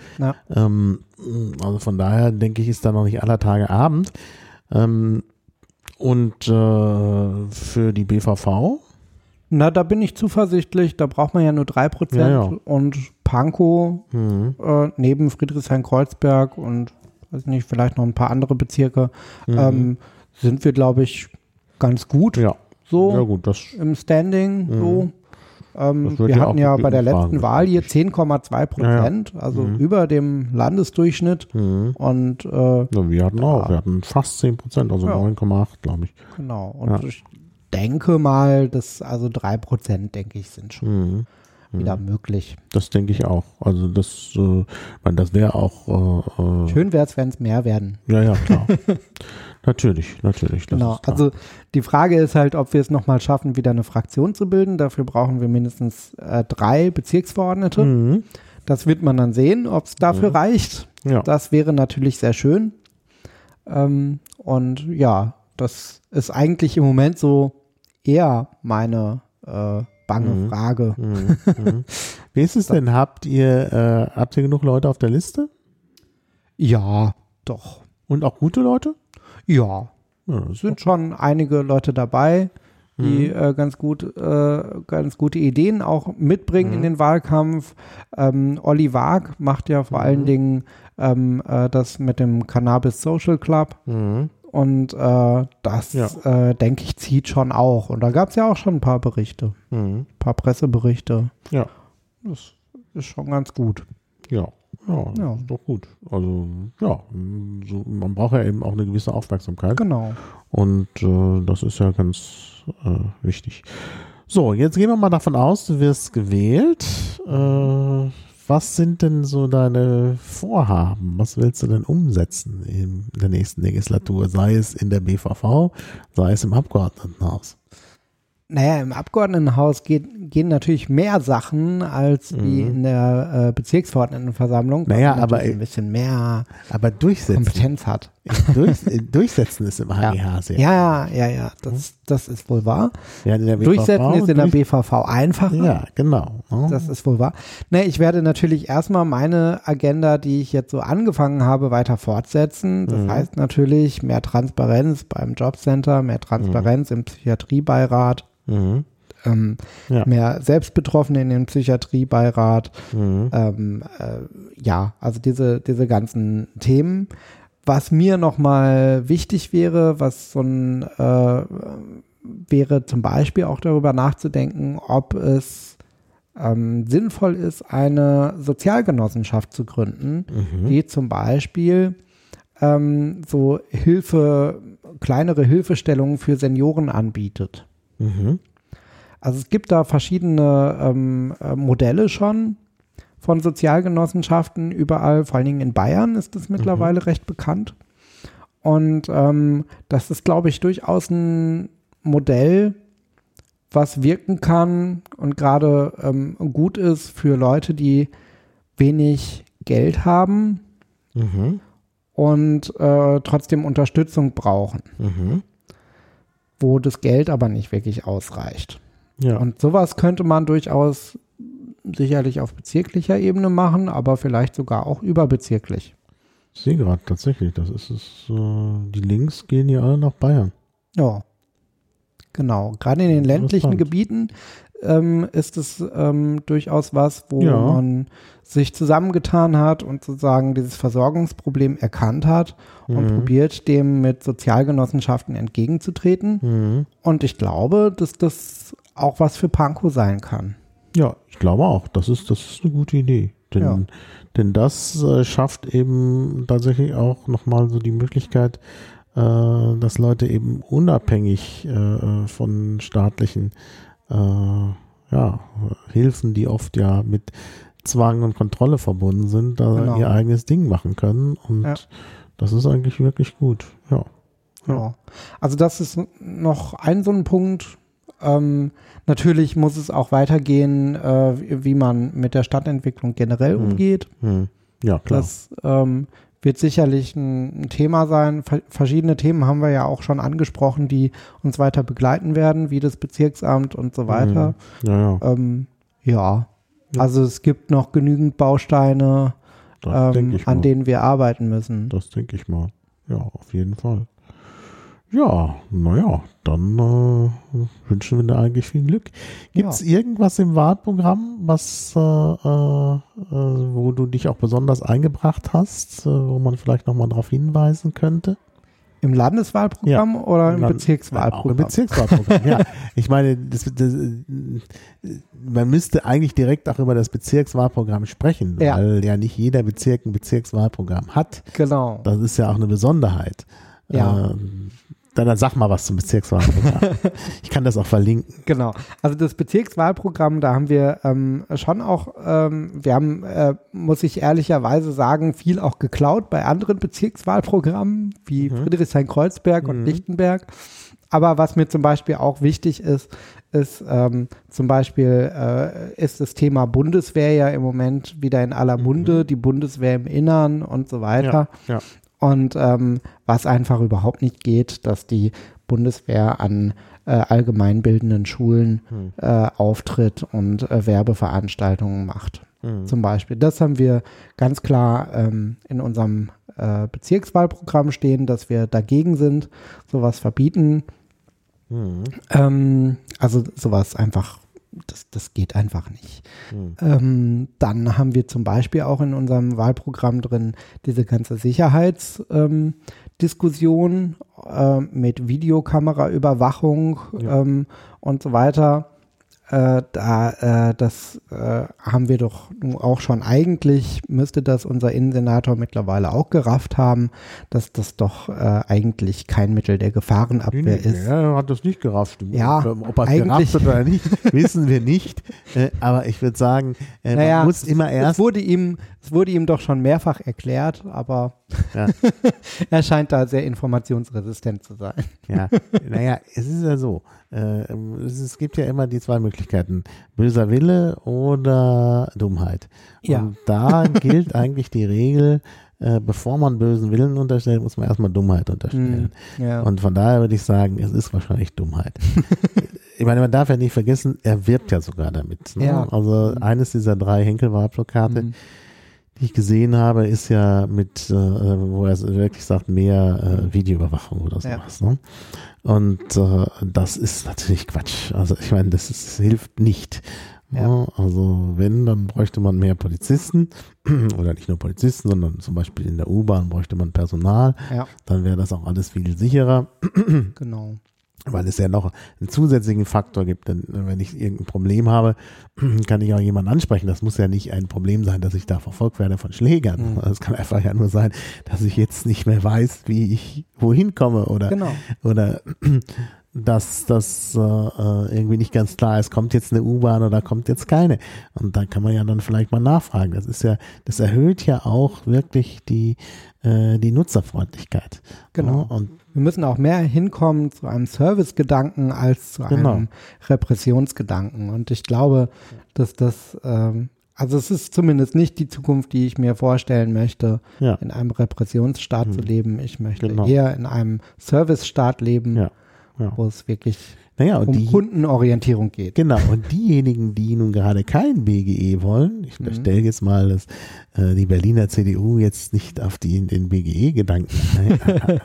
Ähm, also von daher denke ich, ist da noch nicht aller Tage Abend. Ähm, und äh, für die BVV? Na, da bin ich zuversichtlich. Da braucht man ja nur 3%. Ja, ja. Und Pankow Mhm. äh, neben Friedrichshain-Kreuzberg und weiß nicht, vielleicht noch ein paar andere Bezirke, Mhm. ähm, sind wir, glaube ich, ganz gut ja. so ja gut, das im Standing. Mhm. So. Ähm, wir ja hatten ja bei der letzten Wahl hier 10,2 Prozent, also Mhm. über dem Landesdurchschnitt. mhm. Und äh, Ja, wir hatten auch, Ja. wir hatten fast 10 Prozent, also Ja. 9,8 glaube ich. genau. Und Ja. ich denke mal, dass also 3 Prozent, denke ich, sind schon Mhm. wieder möglich. Das denke ich auch. Also das, äh, man, das wäre auch, äh, äh, Schön wäre es, wenn es mehr werden. ja, ja, klar. natürlich, natürlich. Genau, also die Frage ist halt, ob wir es nochmal schaffen, wieder eine Fraktion zu bilden. Dafür brauchen wir mindestens äh, drei Bezirksverordnete. Mhm. Das wird man dann sehen, ob es dafür Mhm. reicht. Ja. Das wäre natürlich sehr schön. Ähm, und ja, das ist eigentlich im Moment so eher meine äh, bange Mhm. Frage. Mhm. Mhm. Wie ist es denn? Habt ihr, äh, habt ihr genug Leute auf der Liste? Ja, doch. Und auch gute Leute? Ja, Ja, sind schon einige Leute dabei, die Mhm. äh, ganz gut, äh, ganz gute Ideen auch mitbringen in Mhm. den Wahlkampf. Ähm, Olli Waag macht ja vor allen Dingen ähm, äh, das mit dem Cannabis Social Club Mhm. Und äh, das, Ja. äh, denke ich, zieht schon auch. Und da gab es ja auch schon ein paar Berichte, Mhm. ein paar Presseberichte. Ja. Das ist schon ganz gut. Ja. Ja, Ja. ist doch gut. Also, ja, so, man braucht ja eben auch eine gewisse Aufmerksamkeit. Genau. Und äh, das ist ja ganz äh, wichtig. So, jetzt gehen wir mal davon aus, du wirst gewählt. Äh, was sind denn so deine Vorhaben? Was willst du denn umsetzen in der nächsten Legislatur? Sei es in der BVV, sei es im Abgeordnetenhaus. Naja, im Abgeordnetenhaus geht, gehen natürlich mehr Sachen als wie Mhm. in der äh, Bezirksverordnetenversammlung, weil Naja, man aber- ein bisschen mehr Aber. Kompetenz hat. Durch, durchsetzen ist im HGH sehr. Ja, ja, ja, das, das ist wohl wahr. Ja, Durchsetzen ist in der BVV einfacher. Ja, genau. Ja. Das ist wohl wahr. Ne, ich werde natürlich erstmal meine Agenda, die ich jetzt so angefangen habe, weiter fortsetzen. Das Mhm. heißt natürlich mehr Transparenz beim Jobcenter, mehr Transparenz im Psychiatriebeirat, Mhm. ähm, Ja. mehr Selbstbetroffene in den Psychiatriebeirat. Mhm. Ähm, äh, ja, also diese, diese ganzen Themen. Was mir nochmal wichtig wäre, was so ein, äh, wäre zum Beispiel auch darüber nachzudenken, ob es ähm, sinnvoll ist, eine Sozialgenossenschaft zu gründen, Mhm. die zum Beispiel ähm, so Hilfe, kleinere Hilfestellungen für Senioren anbietet. Mhm. Also es gibt da verschiedene ähm, äh, Modelle schon von Sozialgenossenschaften überall, vor allen Dingen in Bayern ist das mittlerweile recht bekannt. Und ähm, das ist, glaube ich, durchaus ein Modell, was wirken kann und gerade ähm, gut ist für Leute, die wenig Geld haben Mhm. und äh, trotzdem Unterstützung brauchen, Mhm. wo das Geld aber nicht wirklich ausreicht. Ja. Und sowas könnte man durchaus sicherlich auf bezirklicher Ebene machen, aber vielleicht sogar auch überbezirklich. Ich sehe gerade tatsächlich, das ist es. Äh, die Links gehen ja alle nach Bayern. Ja, genau. Gerade in den ländlichen. Gebieten ähm, ist es ähm, durchaus was, wo Ja. man sich zusammengetan hat und sozusagen dieses Versorgungsproblem erkannt hat und Mhm. probiert, dem mit Sozialgenossenschaften entgegenzutreten. Mhm. Und ich glaube, dass das auch was für Pankow sein kann. Ja, ich glaube auch. Das ist, das ist eine gute Idee. Denn, Ja. denn das äh, schafft eben tatsächlich auch nochmal so die Möglichkeit, äh, dass Leute eben unabhängig äh, von staatlichen äh, ja, Hilfen, die oft ja mit Zwang und Kontrolle verbunden sind, da Genau. ihr eigenes Ding machen können. Und Ja. das ist eigentlich wirklich gut. Ja. Ja. Also das ist noch ein so ein Punkt. Ähm, natürlich muss es auch weitergehen, äh, wie, wie man mit der Stadtentwicklung generell Hm. umgeht. Hm. Ja, klar. Das ähm, wird sicherlich ein, ein Thema sein. Ver verschiedene Themen haben wir ja auch schon angesprochen, die uns weiter begleiten werden, wie das Bezirksamt und so weiter. ja, ja. Ähm, ja. Ja. Also es gibt noch genügend Bausteine, ähm, an denen wir arbeiten müssen. Das denke ich mal. Ja, auf jeden Fall. Ja, naja, dann äh, wünschen wir dir eigentlich viel Glück. Gibt es irgendwas im Wahlprogramm, was, äh, äh, äh, wo du dich auch besonders eingebracht hast, äh, wo man vielleicht nochmal darauf hinweisen könnte? Im Landeswahlprogramm oder im Land- Bezirkswahlprogramm? Auch im Bezirkswahlprogramm, ja. Ich meine, das, das, äh, man müsste eigentlich direkt auch über das Bezirkswahlprogramm sprechen, Ja. weil ja nicht jeder Bezirk ein Bezirkswahlprogramm hat. Genau. Das ist ja auch eine Besonderheit. Ja. Ähm, dann, dann sag mal was zum Bezirkswahlprogramm. ich kann das auch verlinken. Genau. Also das Bezirkswahlprogramm, da haben wir ähm, schon auch, ähm, wir haben, äh, muss ich ehrlicherweise sagen, viel auch geklaut bei anderen Bezirkswahlprogrammen wie Friedrichshain-Kreuzberg und Mhm. Lichtenberg. Aber was mir zum Beispiel auch wichtig ist, ist ähm, zum Beispiel äh, ist das Thema Bundeswehr ja im Moment wieder in aller Munde, die Bundeswehr im Innern und so weiter. ja. Und ähm, was einfach überhaupt nicht geht, dass die Bundeswehr an äh, allgemeinbildenden Schulen Hm. äh, auftritt und äh, Werbeveranstaltungen macht. Hm. Zum Beispiel. Das haben wir ganz klar ähm, in unserem äh, Bezirkswahlprogramm stehen, dass wir dagegen sind, sowas verbieten. Hm. Ähm, also sowas einfach, das, das geht einfach nicht. Hm. Ähm, dann haben wir zum Beispiel auch in unserem Wahlprogramm drin diese ganze Sicherheitsdiskussion ähm, ähm, mit Videokameraüberwachung Ja. ähm, und so weiter. Äh, da, äh, das äh, haben wir doch nun auch schon eigentlich, müsste das unser Innensenator mittlerweile auch gerafft haben, dass das doch äh, eigentlich kein Mittel der Nee, Gefahrenabwehr nee, ist. Er hat das nicht gerafft. Ja, Ob er es gerafft hat oder nicht, wissen wir nicht. Äh, aber ich würde sagen, äh, Naja, man muss immer Es erst. wurde ihm, es wurde ihm doch schon mehrfach erklärt, aber Ja. er scheint da sehr informationsresistent zu sein. Ja, naja, es ist ja so. Äh, es, es gibt ja immer die zwei Möglichkeiten: böser Wille oder Dummheit. Ja. Und da gilt eigentlich die Regel, äh, bevor man bösen Willen unterstellt, muss man erstmal Dummheit unterstellen. Hm, ja. Und von daher würde ich sagen, es ist wahrscheinlich Dummheit. ich meine, man darf ja nicht vergessen, er wirbt ja sogar damit. Ne? Ja. Also eines dieser drei Henkelwahlplakate, Mhm. Die ich gesehen habe, ist ja mit, äh, wo er wirklich sagt, mehr äh, Videoüberwachung oder Ja. sowas. Ne? Und äh, das ist natürlich Quatsch. Also ich meine, das, ist, das hilft nicht. Ja. Ne? Also wenn, dann bräuchte man mehr Polizisten oder nicht nur Polizisten, sondern zum Beispiel in der U-Bahn bräuchte man Personal. Ja, Dann wäre das auch alles viel sicherer genau. Weil es ja noch einen zusätzlichen Faktor gibt. Denn äh, wenn ich irgendein Problem habe, kann ich auch jemanden ansprechen. Das muss ja nicht ein Problem sein, dass ich da verfolgt werde von Schlägern. Mhm. Es kann einfach ja nur sein, dass ich jetzt nicht mehr weiß, wie ich wohin komme oder, Genau. oder dass das äh, äh, irgendwie nicht ganz klar ist, kommt jetzt eine U-Bahn oder kommt jetzt keine. Und da kann man ja dann vielleicht mal nachfragen. Das ist ja, das erhöht ja auch wirklich die, äh, die Nutzerfreundlichkeit. Genau. Ja, und Wir müssen auch mehr hinkommen zu einem Servicegedanken als zu Genau. einem Repressionsgedanken. Und ich glaube, dass das, ähm, also es ist zumindest nicht die Zukunft, die ich mir vorstellen möchte, ja. in einem Repressionsstaat Mhm. zu leben. Ich möchte Genau. eher in einem Servicestaat leben, Ja. Ja. wo es wirklich Naja, um die, Kundenorientierung geht. genau, und diejenigen, die nun gerade kein BGE wollen, ich Mhm. unterstelle jetzt mal, dass äh, die Berliner CDU jetzt nicht auf die, den BGE-Gedanken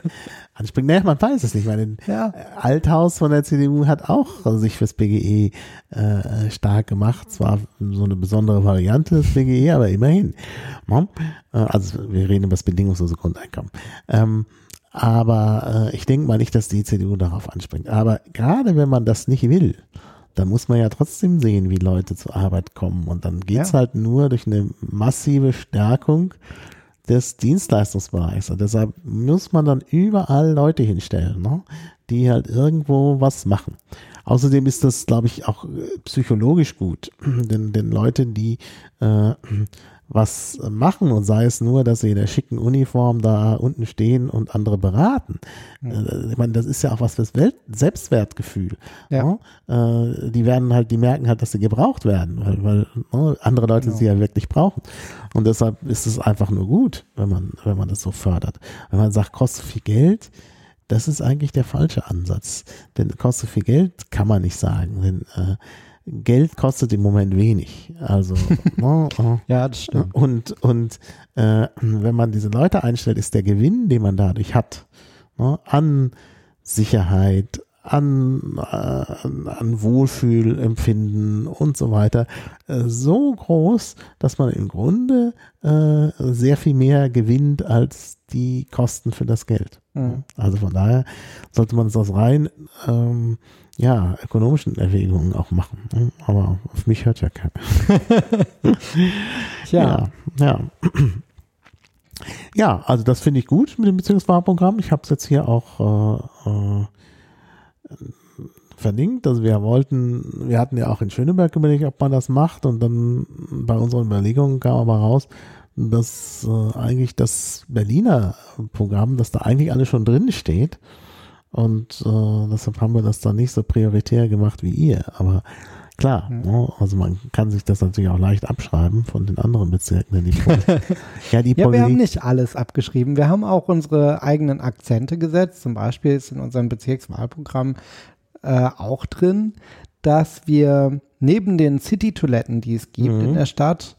anspringt. Naja, man weiß es nicht, weil den Ja. Althaus von der CDU hat auch sich fürs BGE äh, stark gemacht. Zwar so eine besondere Variante des BGE, aber immerhin. Ne? Äh, Also wir reden über das bedingungslose Grundeinkommen. Ähm, aber äh, ich denke mal nicht, dass die CDU darauf anspringt. Aber gerade wenn man das nicht will, dann muss man ja trotzdem sehen, wie Leute zur Arbeit kommen. Und dann geht's Ja. halt nur durch eine massive Stärkung des Dienstleistungsbereichs. Und deshalb muss man dann überall Leute hinstellen, ne? die halt irgendwo was machen. Außerdem ist das, glaube ich, auch äh, psychologisch gut, denn, denn Leute, die äh, was machen und sei es nur, dass sie in der schicken Uniform da unten stehen und andere beraten. Äh, Ich meine, das ist ja auch was fürs Welt Selbstwertgefühl. Ja. ne? Äh, die werden halt, die merken halt, dass sie gebraucht werden, weil, weil ne, andere Leute Genau. sie ja wirklich brauchen. Und deshalb ist es einfach nur gut, wenn man, wenn man das so fördert. Wenn man sagt, kostet viel Geld, das ist eigentlich der falsche Ansatz. Denn kostet viel Geld kann man nicht sagen. Denn äh, Geld kostet im Moment wenig. Also, ne, äh, Ja, das stimmt. und, und äh, wenn man diese Leute einstellt, ist der Gewinn, den man dadurch hat, ne, an Sicherheit, an, äh, an Wohlfühlempfinden und so weiter, äh, so groß, dass man im Grunde äh, sehr viel mehr gewinnt als die Kosten für das Geld. Mhm. Also von daher sollte man es aus rein ähm, ja, ökonomischen Erwägungen auch machen. ne? Aber auf mich hört ja keiner. Ja, ja. Ja, also das finde ich gut mit dem Beziehungswahlprogramm. Ich habe es jetzt hier auch äh, äh, verlinkt. Also wir wollten, wir hatten ja auch in Schöneberg überlegt, ob man das macht und dann bei unseren Überlegungen kam aber raus, dass äh, eigentlich das Berliner Programm, dass da eigentlich alles schon drin steht. Und äh, deshalb haben wir das dann nicht so prioritär gemacht wie ihr. Aber klar, Mhm. ne, also man kann sich das natürlich auch leicht abschreiben von den anderen Bezirken. Denn die ja, die Ja, wir haben nicht alles abgeschrieben. Wir haben auch unsere eigenen Akzente gesetzt. Zum Beispiel ist in unserem Bezirkswahlprogramm äh, auch drin, dass wir neben den City-Toiletten, die es gibt Mhm. in der Stadt,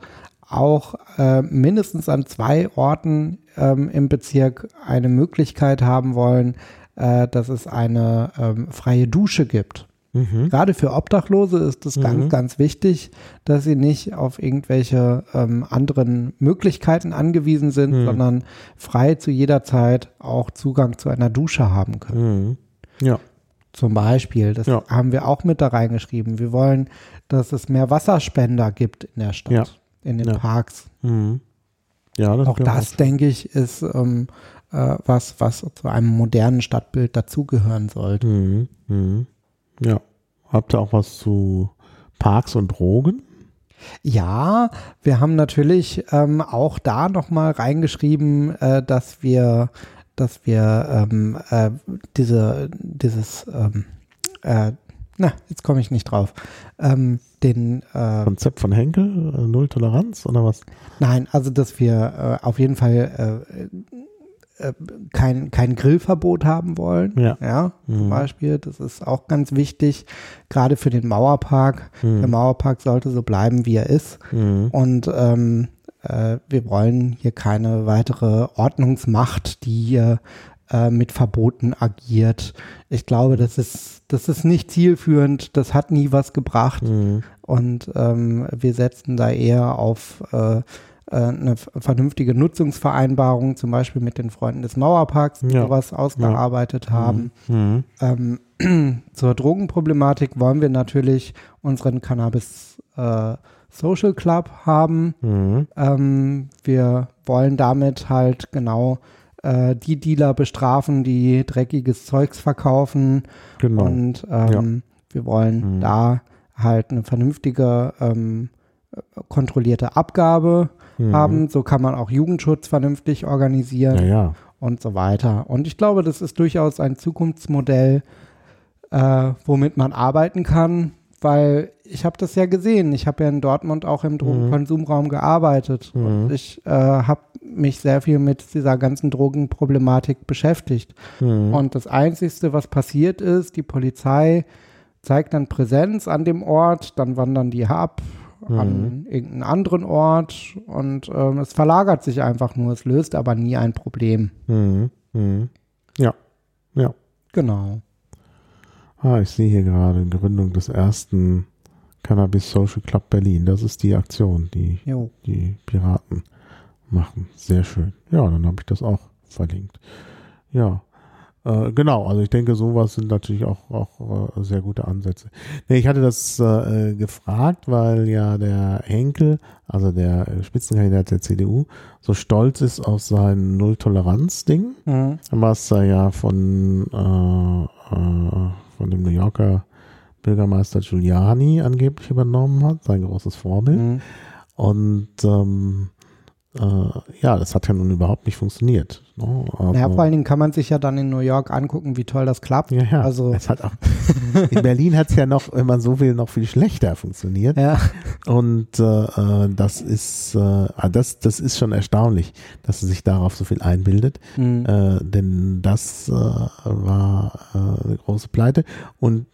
auch äh, mindestens an zwei Orten ähm, im Bezirk eine Möglichkeit haben wollen, äh, dass es eine ähm, freie Dusche gibt. Mhm. Gerade für Obdachlose ist es Mhm. ganz, ganz wichtig, dass sie nicht auf irgendwelche ähm, anderen Möglichkeiten angewiesen sind, Mhm. sondern frei zu jeder Zeit auch Zugang zu einer Dusche haben können. Mhm. Ja. Zum Beispiel, das Ja. haben wir auch mit da reingeschrieben. Wir wollen, dass es mehr Wasserspender gibt in der Stadt, Ja. in den Ja. Parks. Mhm. Ja, das Auch das, denke ich, ist ähm, äh, was, was zu einem modernen Stadtbild dazugehören sollte. Mhm. Mhm. Ja. Habt ihr auch was zu Parks und Drogen? Ja, wir haben natürlich ähm, auch da nochmal reingeschrieben, äh, dass wir, dass wir ähm, äh, diese, dieses, ähm, äh, Na, jetzt komme ich nicht drauf. Ähm, den äh, Konzept von Henkel, äh, Null Toleranz oder was? Nein, also dass wir äh, auf jeden Fall äh, äh, kein, kein Grillverbot haben wollen. Ja. ja zum Mhm. Beispiel. Das ist auch ganz wichtig, gerade für den Mauerpark. Mhm. Der Mauerpark sollte so bleiben, wie er ist. Mhm. Und ähm, äh, wir wollen hier keine weitere Ordnungsmacht, die hier äh, mit Verboten agiert. Ich glaube, das ist, das ist nicht zielführend, das hat nie was gebracht. Mhm. Und ähm, wir setzen da eher auf äh, äh, eine v- vernünftige Nutzungsvereinbarung, zum Beispiel mit den Freunden des Mauerparks, die Ja. sowas ausgearbeitet haben. Mhm. Ähm, zur Drogenproblematik wollen wir natürlich unseren Cannabis äh, Social Club haben. Mhm. Ähm, wir wollen damit halt genau äh, die Dealer bestrafen, die dreckiges Zeugs verkaufen. Genau. Und ähm, wir wollen Mhm. da halt eine vernünftige ähm, äh, kontrollierte Abgabe Mhm. haben. So kann man auch Jugendschutz vernünftig organisieren Ja, ja. und so weiter. Und ich glaube, das ist durchaus ein Zukunftsmodell, äh, womit man arbeiten kann, weil ich habe das ja gesehen. Ich habe ja in Dortmund auch im Drogenkonsumraum gearbeitet Mhm. und ich äh, habe mich sehr viel mit dieser ganzen Drogenproblematik beschäftigt. Mhm. Und das Einzige, was passiert ist, die Polizei zeigt dann Präsenz an dem Ort, dann wandern die ab an irgendeinen anderen Ort und ähm, es verlagert sich einfach nur. Es löst aber nie ein Problem. Mhm. Mhm. Ja. Ja. Genau. Ah, ich sehe hier gerade Gründung des ersten Cannabis Social Club Berlin. Das ist die Aktion, die Jo. die Piraten machen. Sehr schön. Ja, dann habe ich das auch verlinkt. Ja. Äh, genau, also ich denke, sowas sind natürlich auch, auch äh, sehr gute Ansätze. Nee, ich hatte das äh, gefragt, weil ja der Henkel, also der äh, Spitzenkandidat der CDU, so stolz ist auf sein Null-Toleranz-Ding, Mhm. was er ja von, äh, äh, von dem New Yorker Bürgermeister Giuliani angeblich übernommen hat, sein großes Vorbild. Mhm. Und ähm, äh, ja, das hat ja nun überhaupt nicht funktioniert. Ne? Ja, vor allen Dingen kann man sich ja dann in New York angucken, wie toll das klappt. ja, ja. Also, auch, in Berlin hat es ja noch, wenn man so will, noch viel schlechter funktioniert. ja. Und äh, äh, das ist äh, ah, das, das ist schon erstaunlich, dass er sich darauf so viel einbildet. Mhm. Äh, denn das äh, war äh, eine große Pleite. Und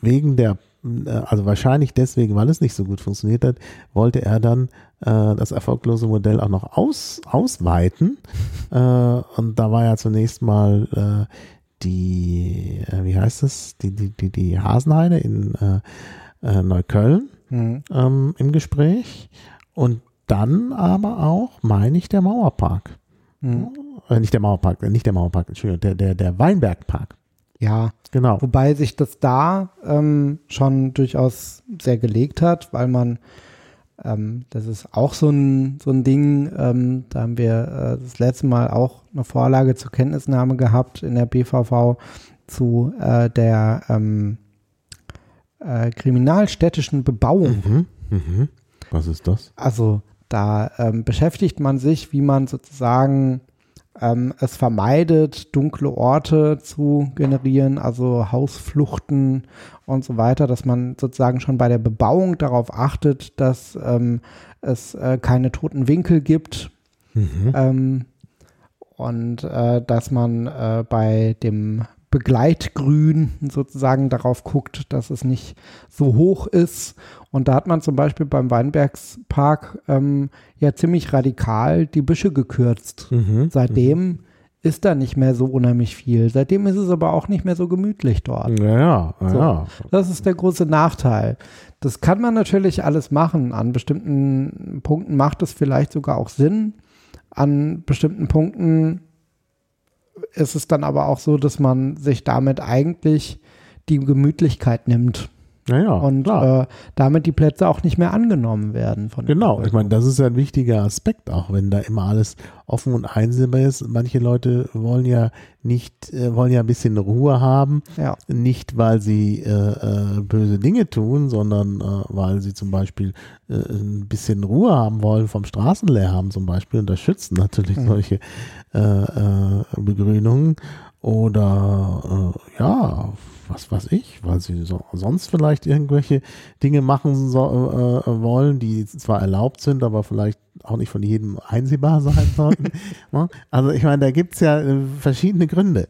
wegen der, äh, also wahrscheinlich deswegen, weil es nicht so gut funktioniert hat, wollte er dann äh, das erfolglose Modell auch noch aus, ausweiten. äh, und da war ja zunächst mal äh, die, äh, wie heißt es, die, die, die, die Hasenheide in äh, äh, Neukölln Mhm. ähm, im Gespräch. Und dann aber auch, meine ich, der Mauerpark. Mhm. Äh, nicht der Mauerpark, äh, nicht der Mauerpark, Entschuldigung, der, der, der Weinbergpark. Ja. Genau. Wobei sich das da ähm, schon durchaus sehr gelegt hat, weil man, ähm, das ist auch so ein, so ein Ding, ähm, da haben wir äh, das letzte Mal auch eine Vorlage zur Kenntnisnahme gehabt in der BVV zu äh, der ähm, äh, kriminalstädtischen Bebauung. Mhm. Mhm. Was ist das? Also da ähm, beschäftigt man sich, wie man sozusagen ähm, es vermeidet, dunkle Orte zu generieren, also Hausfluchten und so weiter, dass man sozusagen schon bei der Bebauung darauf achtet, dass ähm, es äh, keine toten Winkel gibt Mhm. ähm, und äh, dass man äh, bei dem Begleitgrün sozusagen darauf guckt, dass es nicht so hoch ist. Und da hat man zum Beispiel beim Weinbergspark ähm, ja ziemlich radikal die Büsche gekürzt. Mhm. Seitdem ist da nicht mehr so unheimlich viel. Seitdem ist es aber auch nicht mehr so gemütlich dort. Ja, ja, ja. So. ja. Das ist der große Nachteil. Das kann man natürlich alles machen. An bestimmten Punkten macht es vielleicht sogar auch Sinn. An bestimmten Punkten ist es dann aber auch so, dass man sich damit eigentlich die Gemütlichkeit nimmt ja, ja und äh, damit die Plätze auch nicht mehr angenommen werden. Von Genau, ich meine, das ist ja ein wichtiger Aspekt, auch wenn da immer alles offen und einsehbar ist. Manche Leute wollen ja nicht, äh, wollen ja ein bisschen Ruhe haben, ja. nicht weil sie äh, äh, böse Dinge tun, sondern äh, weil sie zum Beispiel äh, ein bisschen Ruhe haben wollen vom Straßenlärm zum Beispiel. Und das schützen natürlich Mhm. solche Begrünungen. Oder äh, ja, was weiß ich, weil sie so, sonst vielleicht irgendwelche Dinge machen so, äh, wollen, die zwar erlaubt sind, aber vielleicht auch nicht von jedem einsehbar sein sollten. Ne? also ich meine, da gibt es ja äh, verschiedene Gründe.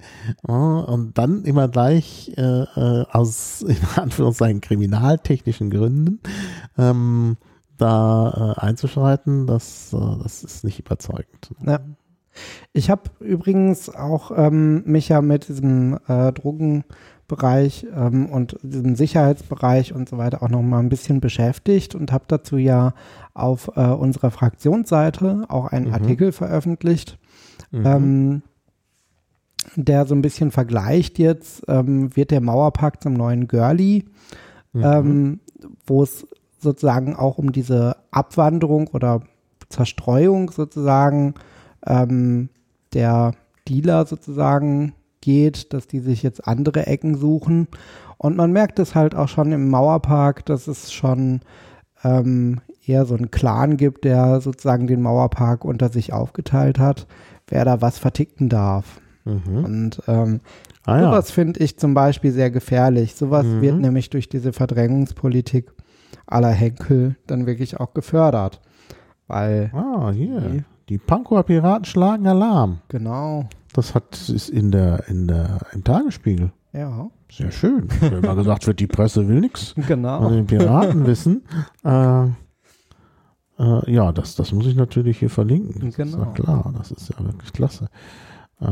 Ne? und dann immer gleich äh, äh, aus in Anführungszeichen kriminaltechnischen Gründen ähm, da äh, einzuschreiten, das, äh, das ist nicht überzeugend. Ja. Ich habe übrigens auch ähm, mich ja mit diesem äh, Drogenbereich ähm, und diesem Sicherheitsbereich und so weiter auch noch mal ein bisschen beschäftigt und habe dazu ja auf äh, unserer Fraktionsseite auch einen mhm. Artikel veröffentlicht, mhm. ähm, der so ein bisschen vergleicht jetzt, ähm, wird der Mauerpakt zum neuen Girlie, mhm. Ähm, wo es sozusagen auch um diese Abwanderung oder Zerstreuung sozusagen ähm, der Dealer sozusagen geht, dass die sich jetzt andere Ecken suchen. Und man merkt es halt auch schon im Mauerpark, dass es schon ähm, eher so einen Clan gibt, der sozusagen den Mauerpark unter sich aufgeteilt hat, wer da was verticken darf. Mhm. Und ähm, ah, ja. sowas finde ich zum Beispiel sehr gefährlich. Sowas mhm. wird nämlich durch diese Verdrängungspolitik aller Henkel dann wirklich auch gefördert. Weil ah, hier. Die Pankower Piraten schlagen Alarm. Genau. Das hat ist in der, in der, im Tagesspiegel. Ja. Sehr schön. Wenn mal gesagt wird, die Presse will nichts. Genau. Von den Piraten wissen. Äh, äh, ja, das, das muss ich natürlich hier verlinken. Das genau. ist ja klar. Das ist ja wirklich klasse. Äh,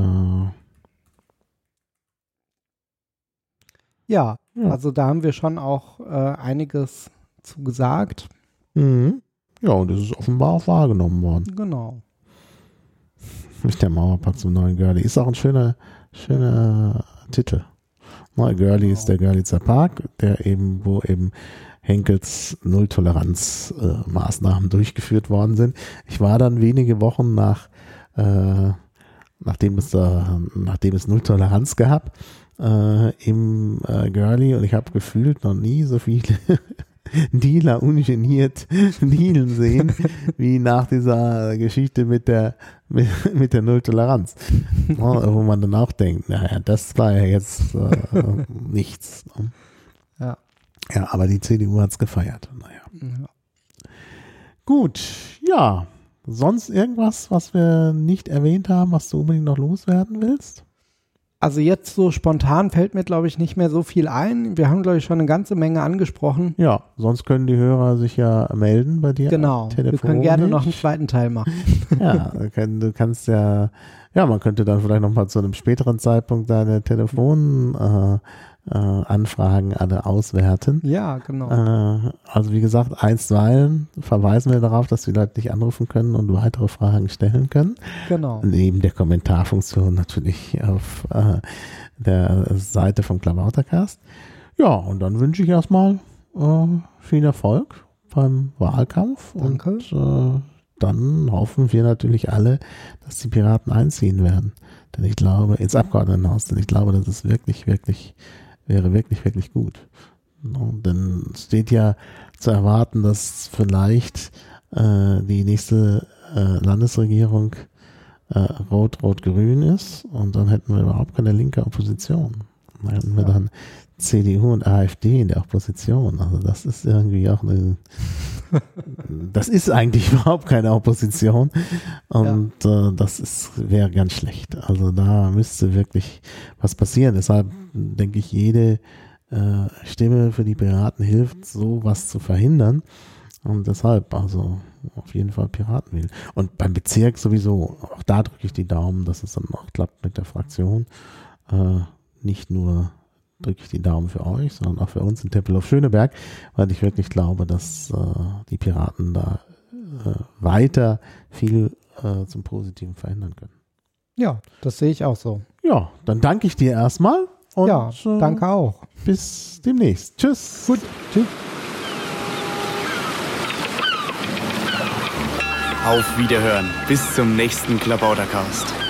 ja, ja, also da haben wir schon auch äh, einiges zu gesagt. Mhm. Ja, und es ist offenbar auch wahrgenommen worden. Genau. Mit der Mauerpack zum neuen Girlie. Ist auch ein schöner, schöner Titel. Neue Girlie ist der Görlitzer Park, der eben, wo eben Henkels Nulltoleranz-Maßnahmen äh, durchgeführt worden sind. Ich war dann wenige Wochen nach, äh, nachdem es da, nachdem es Nulltoleranz gab, äh, im äh, Girlie und ich habe gefühlt noch nie so viele Dealer ungeniert dealen sehen, wie nach dieser Geschichte mit der, mit, mit der Nulltoleranz. wo man dann auch denkt, naja, das war ja jetzt äh, nichts. Ne? Ja. Ja, aber die CDU hat es gefeiert. Naja. Ja. Gut, ja. Sonst irgendwas, was wir nicht erwähnt haben, was du unbedingt noch loswerden willst? Also jetzt so spontan fällt mir, glaube ich, nicht mehr so viel ein. Wir haben, glaube ich, schon eine ganze Menge angesprochen. Ja, sonst können die Hörer sich ja melden bei dir. Genau. Wir können gerne noch einen zweiten Teil machen. ja, du kannst ja, ja, man könnte dann vielleicht nochmal zu einem späteren Zeitpunkt deine Telefon, äh, äh, Anfragen alle auswerten. Ja, genau. Äh, also wie gesagt, einstweilen verweisen wir darauf, dass die Leute dich anrufen können und weitere Fragen stellen können. Genau. Neben der Kommentarfunktion natürlich auf äh, der Seite vom Klamautercast. Ja, und dann wünsche ich erstmal äh, viel Erfolg beim Wahlkampf Danke. und äh, dann hoffen wir natürlich alle, dass die Piraten einziehen werden. Denn ich glaube, ins Abgeordnetenhaus, denn ich glaube, das ist wirklich, wirklich wäre wirklich, wirklich gut. Denn es steht ja zu erwarten, dass vielleicht äh, die nächste äh, Landesregierung äh, rot-rot-grün ist und dann hätten wir überhaupt keine linke Opposition. Dann hätten wir ja. dann CDU und AfD in der Opposition. Also das ist irgendwie auch eine, das ist eigentlich überhaupt keine Opposition und ja. äh, das ist wäre ganz schlecht. Also da müsste wirklich was passieren. Deshalb denke ich, jede äh, Stimme für die Piraten hilft, sowas zu verhindern. Und deshalb, also auf jeden Fall Piraten wählen. Und beim Bezirk sowieso, auch da drücke ich die Daumen, dass es dann auch klappt mit der Fraktion. Äh, nicht nur drücke ich die Daumen für euch, sondern auch für uns in Tempelhof-Schöneberg, weil ich wirklich glaube, dass äh, die Piraten da äh, weiter viel äh, zum Positiven verändern können. Ja, das sehe ich auch so. Ja, dann danke ich dir erstmal. Und, ja, äh, danke auch. Bis demnächst. Tschüss. Gut, tschüss. Auf Wiederhören. Bis zum nächsten Klabautercast.